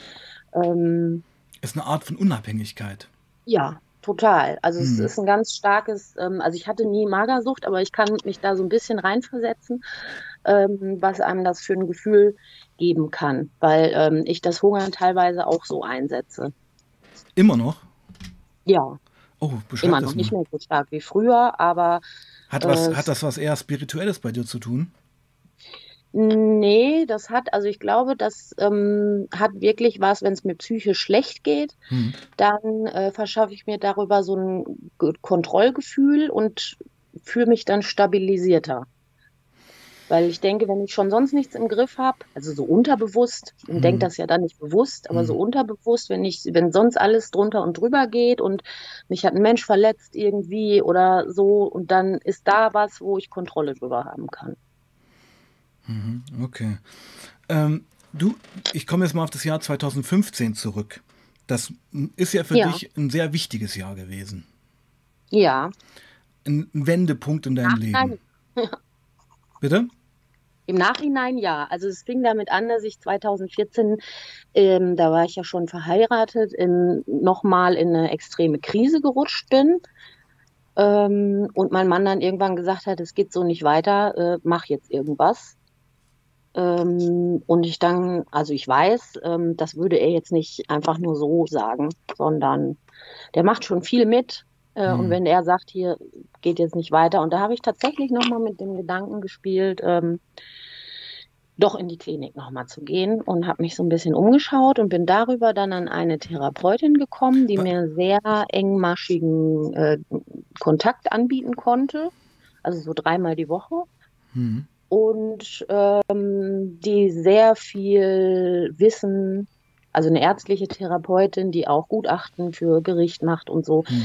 Ähm, ist eine Art von Unabhängigkeit. Ja, total. Also hm. es ist ein ganz starkes, ähm, also ich hatte nie Magersucht, aber ich kann mich da so ein bisschen reinversetzen, ähm, was einem das für ein Gefühl geben kann, weil ähm, ich das Hungern teilweise auch so einsetze. Immer noch? Ja. Oh, Immer noch nicht mehr so stark wie früher, aber. Hat, was, äh, hat das was eher Spirituelles bei dir zu tun? Nee, das hat, also ich glaube, das ähm, hat wirklich was, wenn es mir psychisch schlecht geht, hm. dann äh, verschaffe ich mir darüber so ein Kontrollgefühl und fühle mich dann stabilisierter. Weil ich denke, wenn ich schon sonst nichts im Griff habe, also so unterbewusst, ich hm. denke das ja dann nicht bewusst, aber hm. so unterbewusst, wenn ich, wenn sonst alles drunter und drüber geht und mich hat ein Mensch verletzt irgendwie oder so, und dann ist da was, wo ich Kontrolle drüber haben kann. Mhm, okay. Ähm, du, ich komme jetzt mal auf das Jahr 2015 zurück. Das ist ja für ja. dich ein sehr wichtiges Jahr gewesen. Ja. Ein Wendepunkt in deinem Ach, Leben. Nein. Bitte? Im Nachhinein ja. Also es fing damit an, dass ich 2014, ähm, da war ich ja schon verheiratet, nochmal in eine extreme Krise gerutscht bin. Ähm, und mein Mann dann irgendwann gesagt hat, es geht so nicht weiter, äh, mach jetzt irgendwas. Ähm, und ich dann, also ich weiß, ähm, das würde er jetzt nicht einfach nur so sagen, sondern der macht schon viel mit. Äh, mhm. Und wenn er sagt, hier geht jetzt nicht weiter, und da habe ich tatsächlich nochmal mit dem Gedanken gespielt, ähm, doch in die Klinik nochmal zu gehen und habe mich so ein bisschen umgeschaut und bin darüber dann an eine Therapeutin gekommen, die mir sehr engmaschigen äh, Kontakt anbieten konnte, also so dreimal die Woche. Mhm und ähm, die sehr viel Wissen, also eine ärztliche Therapeutin, die auch Gutachten für Gericht macht und so. Hm.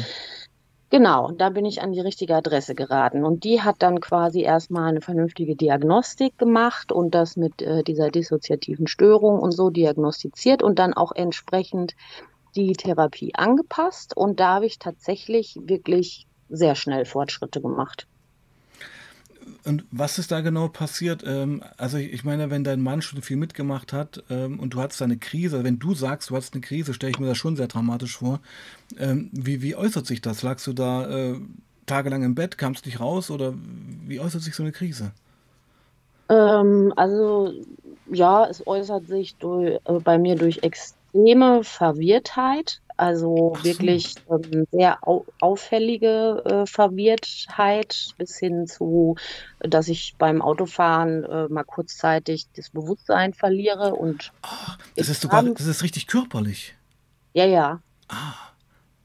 Genau, da bin ich an die richtige Adresse geraten. Und die hat dann quasi erstmal eine vernünftige Diagnostik gemacht und das mit äh, dieser dissoziativen Störung und so diagnostiziert und dann auch entsprechend die Therapie angepasst. Und da habe ich tatsächlich wirklich sehr schnell Fortschritte gemacht. Und was ist da genau passiert? Ähm, also ich meine, wenn dein Mann schon viel mitgemacht hat ähm, und du hattest eine Krise, wenn du sagst, du hattest eine Krise, stelle ich mir das schon sehr dramatisch vor. Ähm, wie, wie äußert sich das? Lagst du da äh, tagelang im Bett, kamst nicht raus oder wie äußert sich so eine Krise? Ähm, also ja, es äußert sich durch, äh, bei mir durch extreme Verwirrtheit. Also so. wirklich ähm, sehr au auffällige äh, Verwirrtheit bis hin zu, dass ich beim Autofahren äh, mal kurzzeitig das Bewusstsein verliere und Ach, das ist sogar, das ist richtig körperlich. Ja, ja. Ah,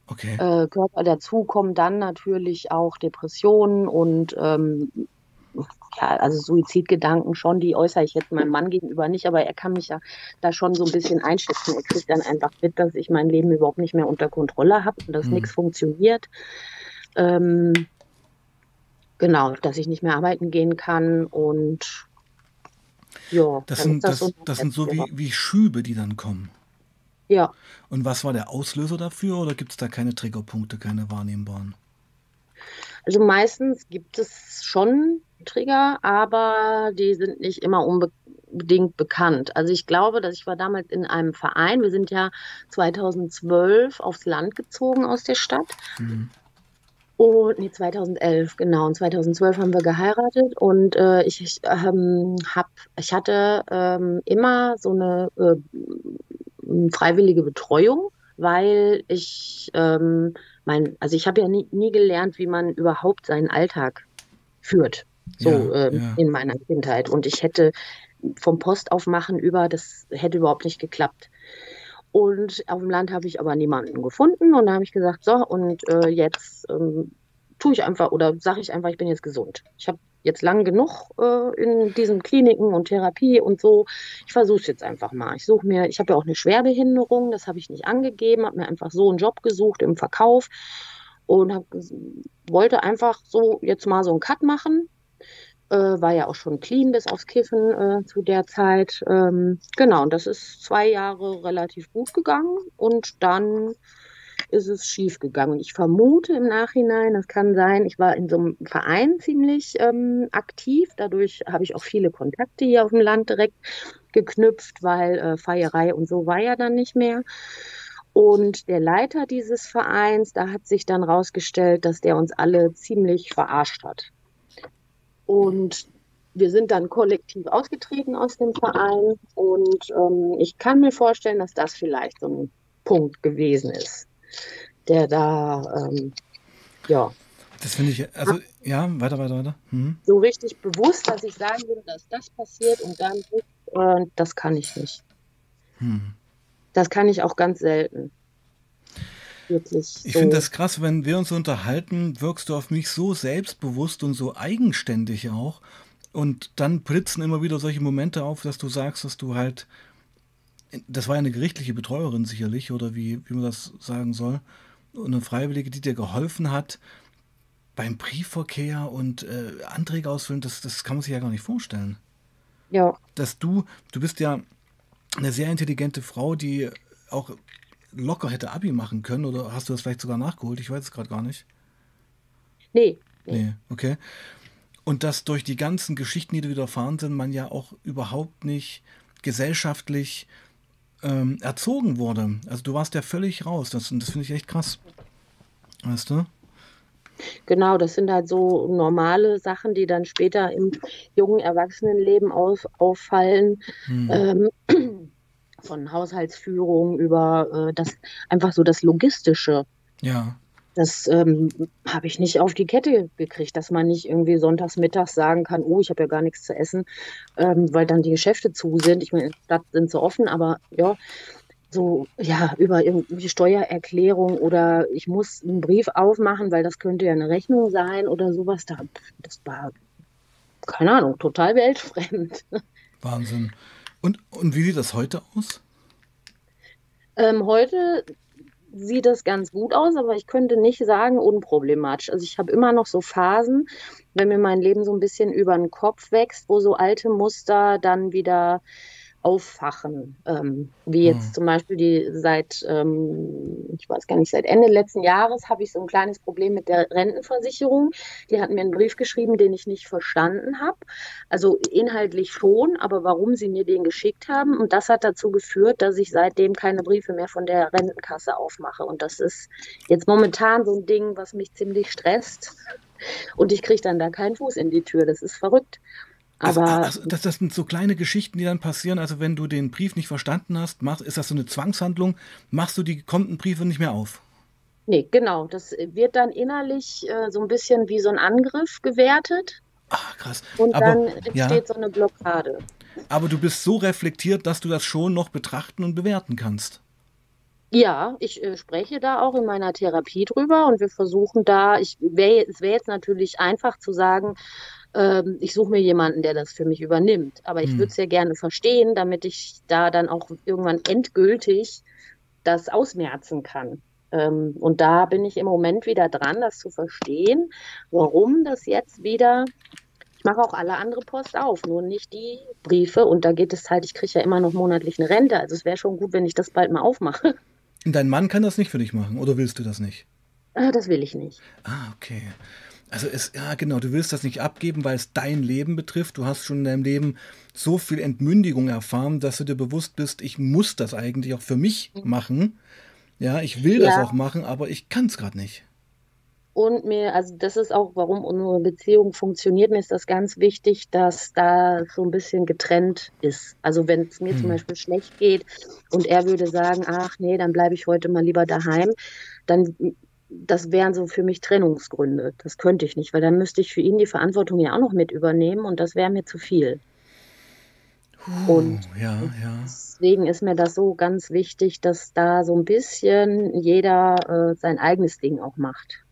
okay. Äh, Körper dazu kommen dann natürlich auch Depressionen und ähm, ja, also Suizidgedanken schon, die äußere ich jetzt meinem Mann gegenüber nicht, aber er kann mich ja da schon so ein bisschen einschätzen. Er kriegt dann einfach mit, dass ich mein Leben überhaupt nicht mehr unter Kontrolle habe und dass mhm. nichts funktioniert. Ähm, genau, dass ich nicht mehr arbeiten gehen kann und ja. Das sind, das, das, das sind so wie, wie Schübe, die dann kommen. Ja. Und was war der Auslöser dafür oder gibt es da keine Triggerpunkte, keine wahrnehmbaren? Also meistens gibt es schon Trigger, aber die sind nicht immer unbedingt bekannt. Also ich glaube, dass ich war damals in einem Verein. Wir sind ja 2012 aufs Land gezogen aus der Stadt. Mhm. Und nee, 2011, genau. Und 2012 haben wir geheiratet und äh, ich, ich, ähm, hab, ich hatte ähm, immer so eine äh, freiwillige Betreuung, weil ich ähm, mein, also ich habe ja nie, nie gelernt, wie man überhaupt seinen Alltag führt, so ja, ähm, ja. in meiner Kindheit. Und ich hätte vom Postaufmachen über, das hätte überhaupt nicht geklappt. Und auf dem Land habe ich aber niemanden gefunden und da habe ich gesagt, so, und äh, jetzt ähm, tue ich einfach oder sage ich einfach, ich bin jetzt gesund. Ich habe jetzt lang genug äh, in diesen Kliniken und Therapie und so. Ich versuche es jetzt einfach mal. Ich suche mir, ich habe ja auch eine Schwerbehinderung, das habe ich nicht angegeben, habe mir einfach so einen Job gesucht im Verkauf und hab, wollte einfach so jetzt mal so einen Cut machen. Äh, war ja auch schon clean bis aufs Kiffen äh, zu der Zeit. Ähm, genau, und das ist zwei Jahre relativ gut gegangen und dann ist es schief gegangen. Ich vermute im Nachhinein, das kann sein, ich war in so einem Verein ziemlich ähm, aktiv. Dadurch habe ich auch viele Kontakte hier auf dem Land direkt geknüpft, weil äh, Feierei und so war ja dann nicht mehr. Und der Leiter dieses Vereins, da hat sich dann rausgestellt, dass der uns alle ziemlich verarscht hat. Und wir sind dann kollektiv ausgetreten aus dem Verein und ähm, ich kann mir vorstellen, dass das vielleicht so ein Punkt gewesen ist der da, ähm, ja. Das finde ich, also ja, weiter, weiter, weiter. Mhm. So richtig bewusst, dass ich sagen würde, dass das passiert und dann, äh, das kann ich nicht. Mhm. Das kann ich auch ganz selten. Wirklich. Ich so. finde das krass, wenn wir uns unterhalten, wirkst du auf mich so selbstbewusst und so eigenständig auch. Und dann blitzen immer wieder solche Momente auf, dass du sagst, dass du halt, das war eine gerichtliche Betreuerin sicherlich, oder wie, wie man das sagen soll, und eine Freiwillige, die dir geholfen hat beim Briefverkehr und äh, Anträge ausfüllen, das, das kann man sich ja gar nicht vorstellen. Ja. Dass du, du bist ja eine sehr intelligente Frau, die auch locker hätte Abi machen können, oder hast du das vielleicht sogar nachgeholt? Ich weiß es gerade gar nicht. Nee. Nee, okay. Und dass durch die ganzen Geschichten, die dir widerfahren sind, man ja auch überhaupt nicht gesellschaftlich ähm, erzogen wurde. Also du warst ja völlig raus. Das, das finde ich echt krass. Weißt du? Genau, das sind halt so normale Sachen, die dann später im jungen Erwachsenenleben auf, auffallen. Hm. Ähm, von Haushaltsführung über äh, das einfach so das Logistische. Ja. Das ähm, habe ich nicht auf die Kette gekriegt, dass man nicht irgendwie sonntags mittags sagen kann, oh, ich habe ja gar nichts zu essen, ähm, weil dann die Geschäfte zu sind. Ich meine, in der Stadt sind sie offen, aber ja, so ja über irgendwie Steuererklärung oder ich muss einen Brief aufmachen, weil das könnte ja eine Rechnung sein oder sowas. Da, das war keine Ahnung, total weltfremd. [LAUGHS] Wahnsinn. Und, und wie sieht das heute aus? Ähm, heute sieht das ganz gut aus, aber ich könnte nicht sagen unproblematisch. Also ich habe immer noch so Phasen, wenn mir mein Leben so ein bisschen über den Kopf wächst, wo so alte Muster dann wieder auffachen. Ähm, wie jetzt mhm. zum Beispiel die seit, ähm, ich weiß gar nicht, seit Ende letzten Jahres habe ich so ein kleines Problem mit der Rentenversicherung. Die hatten mir einen Brief geschrieben, den ich nicht verstanden habe. Also inhaltlich schon, aber warum sie mir den geschickt haben. Und das hat dazu geführt, dass ich seitdem keine Briefe mehr von der Rentenkasse aufmache. Und das ist jetzt momentan so ein Ding, was mich ziemlich stresst. Und ich kriege dann da keinen Fuß in die Tür. Das ist verrückt. Aber also, das, das sind so kleine Geschichten, die dann passieren. Also wenn du den Brief nicht verstanden hast, mach, ist das so eine Zwangshandlung, machst du die kommenden Briefe nicht mehr auf. Nee, genau. Das wird dann innerlich äh, so ein bisschen wie so ein Angriff gewertet. Ach, krass. Und Aber, dann entsteht ja. so eine Blockade. Aber du bist so reflektiert, dass du das schon noch betrachten und bewerten kannst. Ja, ich äh, spreche da auch in meiner Therapie drüber und wir versuchen da, ich wär, es wäre jetzt natürlich einfach zu sagen, ähm, ich suche mir jemanden, der das für mich übernimmt. Aber ich hm. würde es ja gerne verstehen, damit ich da dann auch irgendwann endgültig das ausmerzen kann. Ähm, und da bin ich im Moment wieder dran, das zu verstehen, warum das jetzt wieder ich mache auch alle andere Post auf, nur nicht die Briefe. Und da geht es halt, ich kriege ja immer noch monatlich eine Rente. Also es wäre schon gut, wenn ich das bald mal aufmache. Und [LAUGHS] dein Mann kann das nicht für dich machen, oder willst du das nicht? Ah, das will ich nicht. Ah, okay. Also es, ja genau, du willst das nicht abgeben, weil es dein Leben betrifft. Du hast schon in deinem Leben so viel Entmündigung erfahren, dass du dir bewusst bist, ich muss das eigentlich auch für mich mhm. machen. Ja, ich will ja. das auch machen, aber ich kann es gerade nicht. Und mir, also das ist auch, warum unsere Beziehung funktioniert. Mir ist das ganz wichtig, dass da so ein bisschen getrennt ist. Also wenn es mir hm. zum Beispiel schlecht geht und er würde sagen, ach nee, dann bleibe ich heute mal lieber daheim, dann das wären so für mich Trennungsgründe. Das könnte ich nicht, weil dann müsste ich für ihn die Verantwortung ja auch noch mit übernehmen und das wäre mir zu viel. und ja, ja. deswegen ist mir das so ganz wichtig, dass da so ein bisschen jeder äh, sein eigenes Ding auch macht.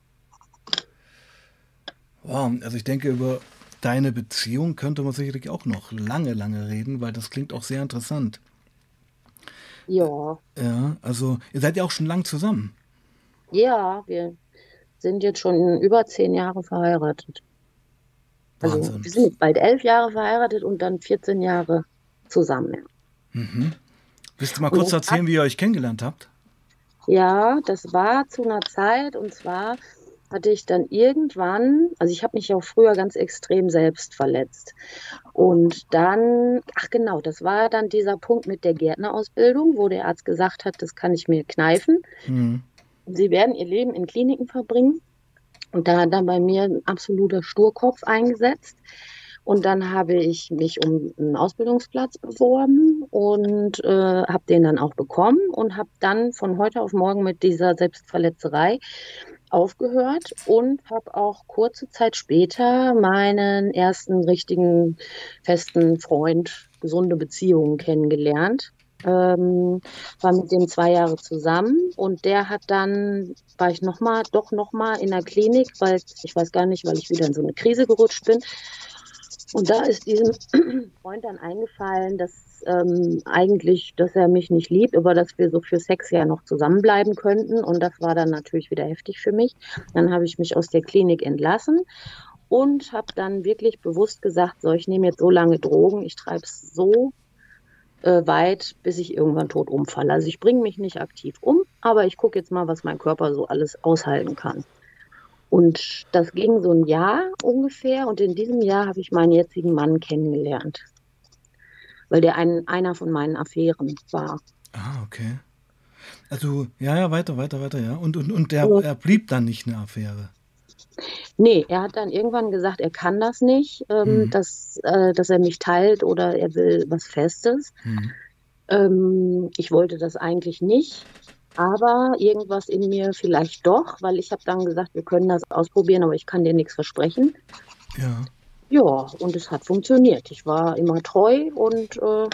Wow, also ich denke, über deine Beziehung könnte man sicherlich auch noch lange, lange reden, weil das klingt auch sehr interessant. Ja. Ja, also ihr seid ja auch schon lang zusammen. Ja, wir sind jetzt schon über zehn Jahre verheiratet. Also Wahnsinn. wir sind bald elf Jahre verheiratet und dann 14 Jahre zusammen. Ja. Mhm. Willst du mal kurz erzählen, wie ihr euch kennengelernt habt? Ja, das war zu einer Zeit und zwar hatte ich dann irgendwann, also ich habe mich auch früher ganz extrem selbst verletzt. Und dann, ach genau, das war dann dieser Punkt mit der Gärtnerausbildung, wo der Arzt gesagt hat, das kann ich mir kneifen. Mhm. Sie werden ihr Leben in Kliniken verbringen. Und da hat dann bei mir ein absoluter Sturkopf eingesetzt. Und dann habe ich mich um einen Ausbildungsplatz beworben und äh, habe den dann auch bekommen und habe dann von heute auf morgen mit dieser Selbstverletzerei aufgehört und habe auch kurze Zeit später meinen ersten richtigen festen Freund, gesunde Beziehungen kennengelernt. Ähm, war mit dem zwei Jahre zusammen und der hat dann, war ich noch mal, doch noch mal in der Klinik, weil ich weiß gar nicht, weil ich wieder in so eine Krise gerutscht bin. Und da ist diesem [CLEARS THROAT] Freund dann eingefallen, dass ähm, eigentlich, dass er mich nicht liebt, aber dass wir so für Sex ja noch zusammenbleiben könnten. Und das war dann natürlich wieder heftig für mich. Dann habe ich mich aus der Klinik entlassen und habe dann wirklich bewusst gesagt, so, ich nehme jetzt so lange Drogen, ich treibe es so äh, weit, bis ich irgendwann tot umfalle. Also ich bringe mich nicht aktiv um, aber ich gucke jetzt mal, was mein Körper so alles aushalten kann. Und das ging so ein Jahr ungefähr und in diesem Jahr habe ich meinen jetzigen Mann kennengelernt weil der ein, einer von meinen Affären war. Ah, okay. Also, ja, ja, weiter, weiter, weiter, ja. Und, und, und der, er blieb dann nicht eine Affäre. Nee, er hat dann irgendwann gesagt, er kann das nicht, ähm, mhm. dass, äh, dass er mich teilt oder er will was Festes. Mhm. Ähm, ich wollte das eigentlich nicht, aber irgendwas in mir vielleicht doch, weil ich habe dann gesagt, wir können das ausprobieren, aber ich kann dir nichts versprechen. Ja. Ja, und es hat funktioniert. Ich war immer treu und äh,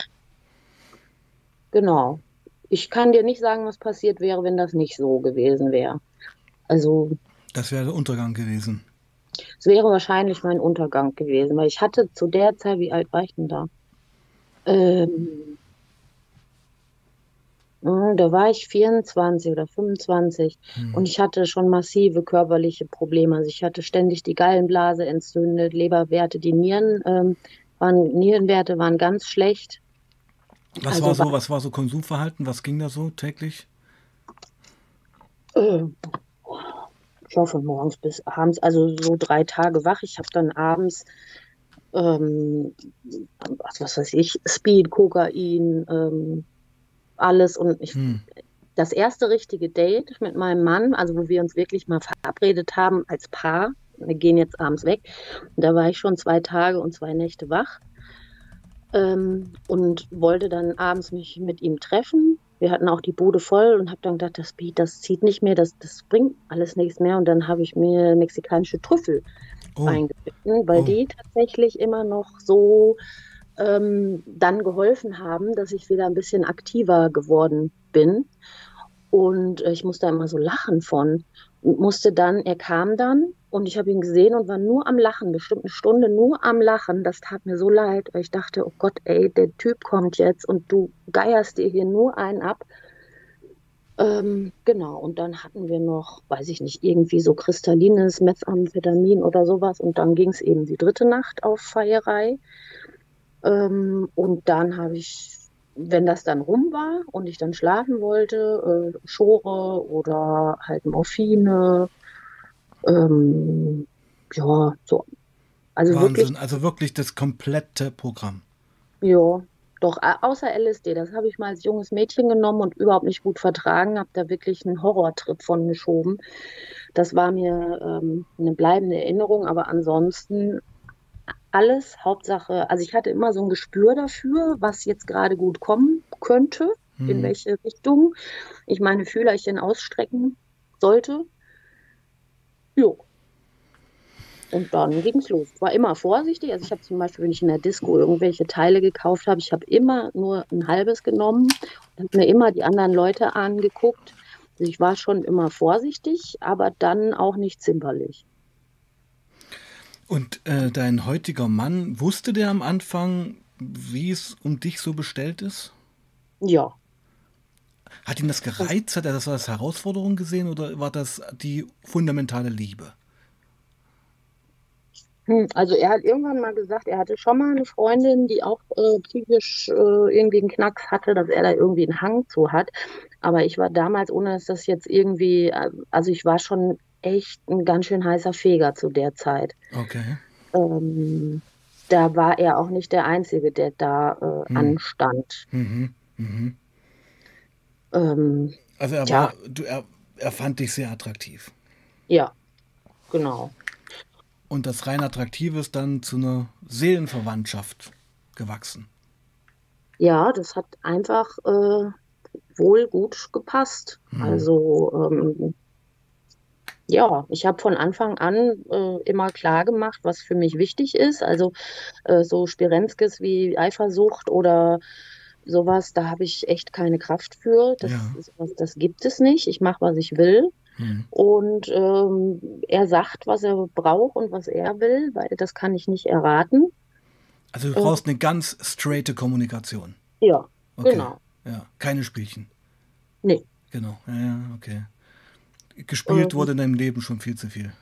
genau. Ich kann dir nicht sagen, was passiert wäre, wenn das nicht so gewesen wäre. Also. Das wäre der Untergang gewesen. Es wäre wahrscheinlich mein Untergang gewesen, weil ich hatte zu der Zeit, wie alt war ich denn da? Ähm, hm, da war ich 24 oder 25 hm. und ich hatte schon massive körperliche Probleme. Also ich hatte ständig die Gallenblase entzündet, Leberwerte, die Nieren ähm, waren, Nierenwerte waren ganz schlecht. Was also war so, was war so Konsumverhalten? Was ging da so täglich? Äh, ich hoffe morgens bis abends, also so drei Tage wach. Ich habe dann abends ähm, was, was weiß ich, Speed, Kokain, ähm, alles. Und ich, hm. das erste richtige Date mit meinem Mann, also wo wir uns wirklich mal verabredet haben als Paar, wir gehen jetzt abends weg, da war ich schon zwei Tage und zwei Nächte wach ähm, und wollte dann abends mich mit ihm treffen. Wir hatten auch die Bude voll und habe dann gedacht, das das zieht nicht mehr, das, das bringt alles nichts mehr. Und dann habe ich mir mexikanische Trüffel oh. eingebitten, weil oh. die tatsächlich immer noch so ähm, dann geholfen haben, dass ich wieder ein bisschen aktiver geworden bin. Und äh, ich musste immer so lachen von. Und musste dann, er kam dann und ich habe ihn gesehen und war nur am Lachen, bestimmt eine Stunde nur am Lachen. Das tat mir so leid, weil ich dachte, oh Gott, ey, der Typ kommt jetzt und du geierst dir hier nur einen ab. Ähm, genau, und dann hatten wir noch, weiß ich nicht, irgendwie so kristallines Methamphetamin oder sowas. Und dann ging es eben die dritte Nacht auf Feierei. Ähm, und dann habe ich, wenn das dann rum war und ich dann schlafen wollte, äh, Schore oder halt Morphine. Ähm, ja, so. Also Wahnsinn, wirklich, also wirklich das komplette Programm. Ja, doch, außer LSD, das habe ich mal als junges Mädchen genommen und überhaupt nicht gut vertragen, habe da wirklich einen Horrortrip von geschoben. Das war mir ähm, eine bleibende Erinnerung, aber ansonsten alles, Hauptsache, also ich hatte immer so ein Gespür dafür, was jetzt gerade gut kommen könnte, hm. in welche Richtung ich meine Fühlerchen ausstrecken sollte. Jo. Und dann ging es los. War immer vorsichtig. Also ich habe zum Beispiel, wenn ich in der Disco irgendwelche Teile gekauft habe, ich habe immer nur ein halbes genommen und mir immer die anderen Leute angeguckt. Also ich war schon immer vorsichtig, aber dann auch nicht zimperlich. Und äh, dein heutiger Mann, wusste der am Anfang, wie es um dich so bestellt ist? Ja. Hat ihn das gereizt? Hat er das als Herausforderung gesehen oder war das die fundamentale Liebe? Hm, also er hat irgendwann mal gesagt, er hatte schon mal eine Freundin, die auch äh, psychisch äh, irgendwie einen Knacks hatte, dass er da irgendwie einen Hang zu hat. Aber ich war damals, ohne dass das jetzt irgendwie, äh, also ich war schon echt ein ganz schön heißer Feger zu der Zeit. Okay. Ähm, da war er auch nicht der Einzige, der da äh, hm. anstand. Mhm. Mhm. Ähm, also er, war, du, er, er fand dich sehr attraktiv. Ja, genau. Und das rein Attraktive ist dann zu einer Seelenverwandtschaft gewachsen. Ja, das hat einfach äh, wohl gut gepasst. Mhm. Also ähm, ja, ich habe von Anfang an äh, immer klar gemacht, was für mich wichtig ist. Also äh, so Spirenskis wie Eifersucht oder sowas, da habe ich echt keine Kraft für. Das, ja. sowas, das gibt es nicht. Ich mache, was ich will. Mhm. Und ähm, er sagt, was er braucht und was er will, weil das kann ich nicht erraten. Also du brauchst äh, eine ganz straighte Kommunikation. Ja, okay. genau. Ja, keine Spielchen. Nee. Genau, ja, ja, okay. Gespielt ähm, wurde in deinem Leben schon viel zu viel.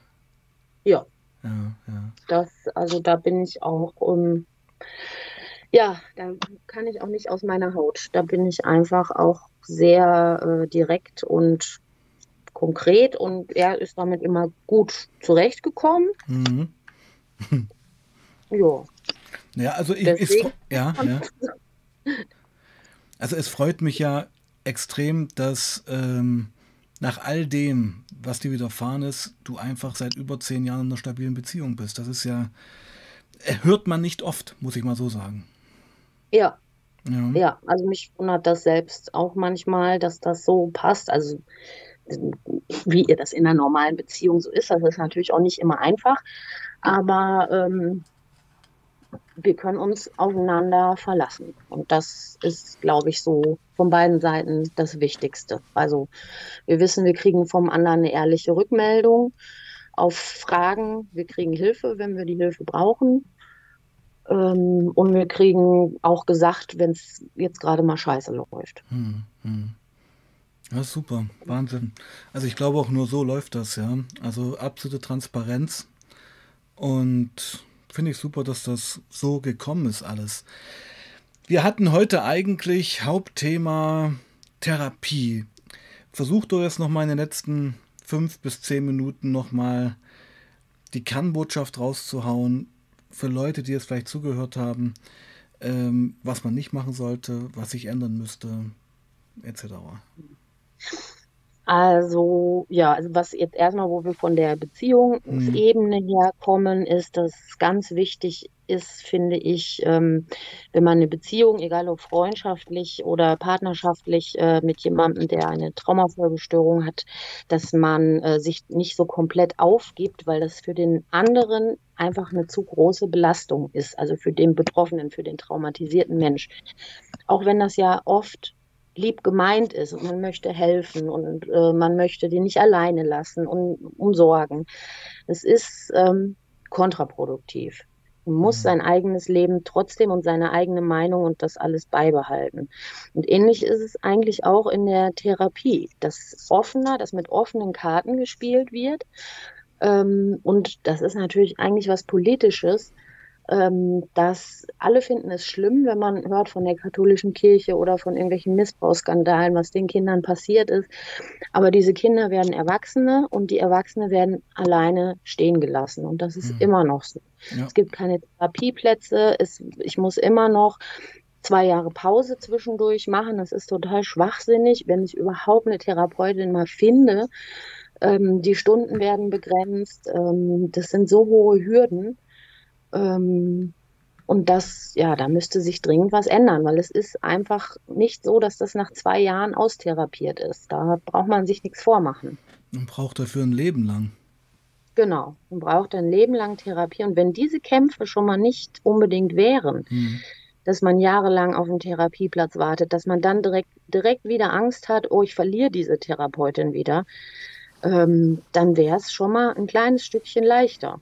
Ja. Ja, ja. Das, also da bin ich auch, um, ja, da kann ich auch nicht aus meiner Haut. Da bin ich einfach auch sehr äh, direkt und konkret und er ist damit immer gut zurechtgekommen. Mhm. ja. Ja, also ich, ich ja, ja. Also es freut mich ja extrem, dass ähm, nach all dem, was dir widerfahren ist, du einfach seit über zehn Jahren in einer stabilen Beziehung bist. Das ist ja, hört man nicht oft, muss ich mal so sagen. Ja. Ja, ja also mich wundert das selbst auch manchmal, dass das so passt. Also wie ihr das in einer normalen Beziehung so ist. Das ist natürlich auch nicht immer einfach, aber ähm, wir können uns aufeinander verlassen. Und das ist, glaube ich, so von beiden Seiten das Wichtigste. Also wir wissen, wir kriegen vom anderen eine ehrliche Rückmeldung auf Fragen. Wir kriegen Hilfe, wenn wir die Hilfe brauchen. Ähm, und wir kriegen auch gesagt, wenn es jetzt gerade mal scheiße läuft. Hm, hm. Ja, super, Wahnsinn. Also ich glaube auch nur so läuft das, ja. Also absolute Transparenz und finde ich super, dass das so gekommen ist alles. Wir hatten heute eigentlich Hauptthema Therapie. Versuch doch jetzt noch mal in den letzten fünf bis zehn Minuten noch mal die Kernbotschaft rauszuhauen für Leute, die jetzt vielleicht zugehört haben, ähm, was man nicht machen sollte, was sich ändern müsste, etc. Also, ja, also was jetzt erstmal, wo wir von der Beziehungsebene mhm. her kommen, ist, dass ganz wichtig ist, finde ich, ähm, wenn man eine Beziehung, egal ob freundschaftlich oder partnerschaftlich, äh, mit jemandem, der eine Traumafolgestörung hat, dass man äh, sich nicht so komplett aufgibt, weil das für den anderen einfach eine zu große Belastung ist, also für den Betroffenen, für den traumatisierten Mensch. Auch wenn das ja oft lieb gemeint ist und man möchte helfen und äh, man möchte die nicht alleine lassen und umsorgen. Es ist ähm, kontraproduktiv. Muss mhm. sein eigenes Leben trotzdem und seine eigene Meinung und das alles beibehalten. Und ähnlich ist es eigentlich auch in der Therapie, dass offener, dass mit offenen Karten gespielt wird. Ähm, und das ist natürlich eigentlich was Politisches, ähm, dass alle finden es schlimm, wenn man hört von der katholischen Kirche oder von irgendwelchen Missbrauchsskandalen, was den Kindern passiert ist. Aber diese Kinder werden Erwachsene und die Erwachsene werden alleine stehen gelassen. Und das ist mhm. immer noch so. Ja. Es gibt keine Therapieplätze. Es, ich muss immer noch zwei Jahre Pause zwischendurch machen. Das ist total schwachsinnig, wenn ich überhaupt eine Therapeutin mal finde. Ähm, die Stunden werden begrenzt. Ähm, das sind so hohe Hürden. Ähm, und das, ja, da müsste sich dringend was ändern, weil es ist einfach nicht so, dass das nach zwei Jahren austherapiert ist. Da braucht man sich nichts vormachen. Man braucht dafür ein Leben lang. Genau, man braucht ein Leben lang Therapie. Und wenn diese Kämpfe schon mal nicht unbedingt wären, hm. dass man jahrelang auf einen Therapieplatz wartet, dass man dann direkt, direkt wieder Angst hat, oh, ich verliere diese Therapeutin wieder, ähm, dann wäre es schon mal ein kleines Stückchen leichter.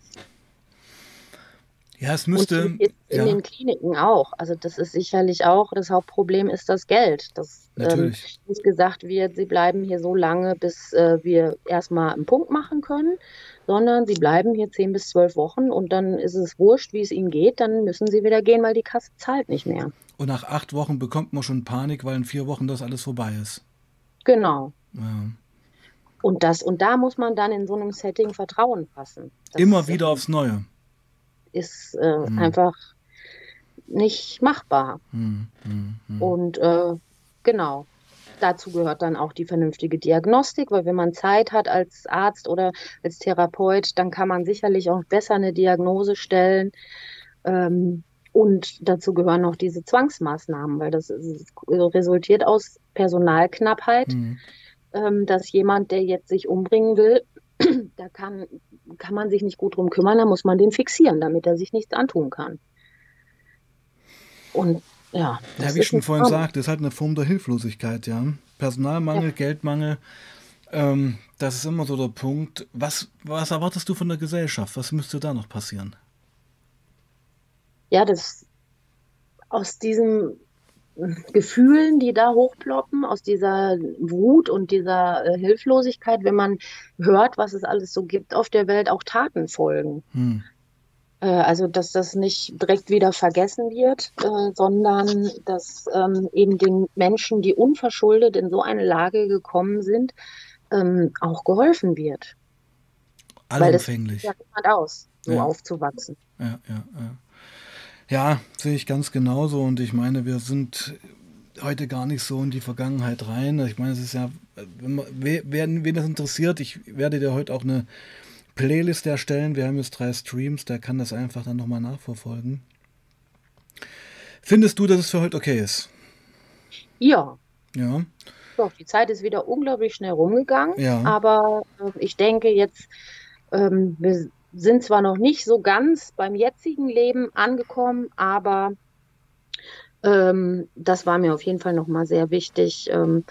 Ja, es müsste. Und in ja. den Kliniken auch. Also das ist sicherlich auch, das Hauptproblem ist das Geld. Dass ähm, nicht gesagt wird, sie bleiben hier so lange, bis äh, wir erstmal einen Punkt machen können, sondern sie bleiben hier zehn bis zwölf Wochen und dann ist es wurscht, wie es ihnen geht, dann müssen sie wieder gehen, weil die Kasse zahlt nicht mehr. Und nach acht Wochen bekommt man schon Panik, weil in vier Wochen das alles vorbei ist. Genau. Ja. Und das, und da muss man dann in so einem Setting Vertrauen fassen. Das Immer wieder aufs Neue. Ist äh, hm. einfach nicht machbar. Hm, hm, hm. und äh, genau. Dazu gehört dann auch die vernünftige Diagnostik, weil wenn man Zeit hat als Arzt oder als Therapeut, dann kann man sicherlich auch besser eine Diagnose stellen. Ähm, und dazu gehören auch diese Zwangsmaßnahmen, weil das ist, resultiert aus Personalknappheit, mhm. ähm, dass jemand, der jetzt sich umbringen will, [CLEARS THROAT] da kann, kann man sich nicht gut drum kümmern, da muss man den fixieren, damit er sich nichts antun kann. Und ja. Ja, wie ich schon vorhin sagte, ist halt eine Form der Hilflosigkeit, ja. Personalmangel, ja. Geldmangel, ähm, das ist immer so der Punkt. Was, was erwartest du von der Gesellschaft? Was müsste da noch passieren? ja, das aus diesen Gefühlen, die da hochploppen, aus dieser Wut und dieser äh, Hilflosigkeit, wenn man hört, was es alles so gibt auf der Welt, auch Taten folgen. Hm. Äh, also, dass das nicht direkt wieder vergessen wird, äh, sondern dass ähm, eben den Menschen, die unverschuldet in so eine Lage gekommen sind, ähm, auch geholfen wird. Allumfänglich. Weil das ja niemand aus, so ja. aufzuwachsen. Ja, ja, ja. Ja, sehe ich ganz genauso. Und ich meine, wir sind heute gar nicht so in die Vergangenheit rein. Ich meine, es ist ja, wenn, wen, wen das interessiert, ich werde dir heute auch eine Playlist erstellen. Wir haben jetzt drei Streams, der kann das einfach dann nochmal nachverfolgen. Findest du, dass es für heute okay ist? Ja. Ja. Doch, die Zeit ist wieder unglaublich schnell rumgegangen. Ja. Aber äh, ich denke jetzt, ähm, wir sind zwar noch nicht so ganz beim jetzigen Leben angekommen, aber ähm, das war mir auf jeden Fall nochmal sehr wichtig, ähm,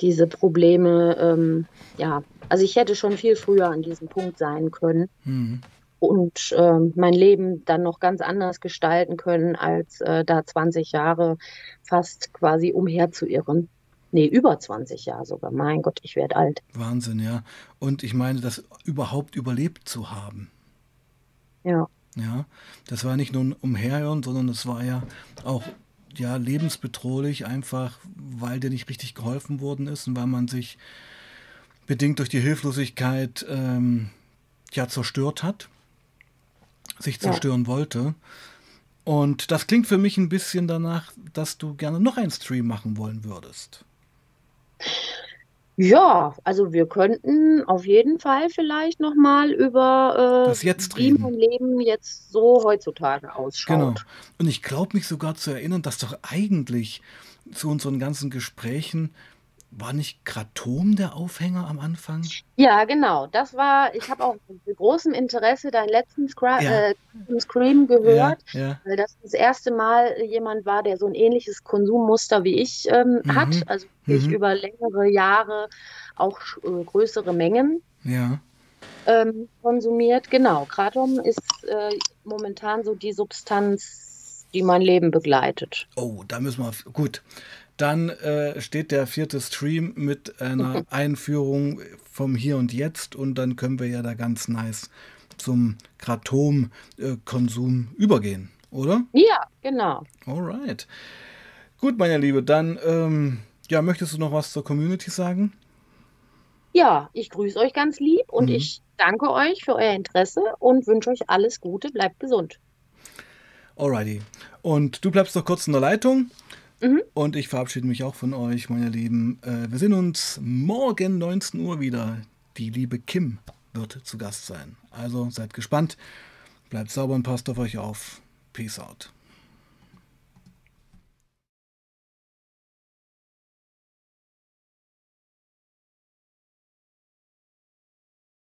diese Probleme, ähm, ja, also ich hätte schon viel früher an diesem Punkt sein können mhm. und äh, mein Leben dann noch ganz anders gestalten können, als äh, da 20 Jahre fast quasi umherzuirren. Nee, über 20 Jahre sogar. Mein Gott, ich werde alt. Wahnsinn, ja. Und ich meine, das überhaupt überlebt zu haben. Ja. Ja, das war nicht nur ein Umherirren, sondern es war ja auch ja, lebensbedrohlich, einfach weil dir nicht richtig geholfen worden ist und weil man sich bedingt durch die Hilflosigkeit ähm, ja zerstört hat, sich zerstören ja. wollte. Und das klingt für mich ein bisschen danach, dass du gerne noch einen Stream machen wollen würdest. Ja, also wir könnten auf jeden Fall vielleicht nochmal über äh, das jetzt wie mein Leben jetzt so heutzutage ausschaut. Genau. Und ich glaube mich sogar zu erinnern, dass doch eigentlich zu unseren ganzen Gesprächen war nicht Kratom der Aufhänger am Anfang? Ja, genau. Das war, ich habe auch mit großem Interesse deinen letzten Scra ja. äh, Scream gehört, ja, ja. weil das das erste Mal jemand war, der so ein ähnliches Konsummuster wie ich ähm, mhm. hat. Also ich mhm. über längere Jahre auch äh, größere Mengen ähm, konsumiert. Genau, Kratom ist äh, momentan so die Substanz, die mein Leben begleitet. Oh, da müssen wir, gut. Dann äh, steht der vierte Stream mit einer [LAUGHS] Einführung vom Hier und Jetzt und dann können wir ja da ganz nice zum Kratom-Konsum übergehen, oder? Ja, genau. Alright. Gut, meine Liebe, dann ähm, ja, möchtest du noch was zur Community sagen? Ja, ich grüße euch ganz lieb und mhm. ich danke euch für euer Interesse und wünsche euch alles Gute. Bleibt gesund. Alrighty. Und du bleibst doch kurz in der Leitung. Mhm. Und ich verabschiede mich auch von euch, meine Lieben. Äh, wir sehen uns morgen 19 Uhr wieder. Die liebe Kim wird zu Gast sein. Also seid gespannt. Bleibt sauber und passt auf euch auf. Peace out.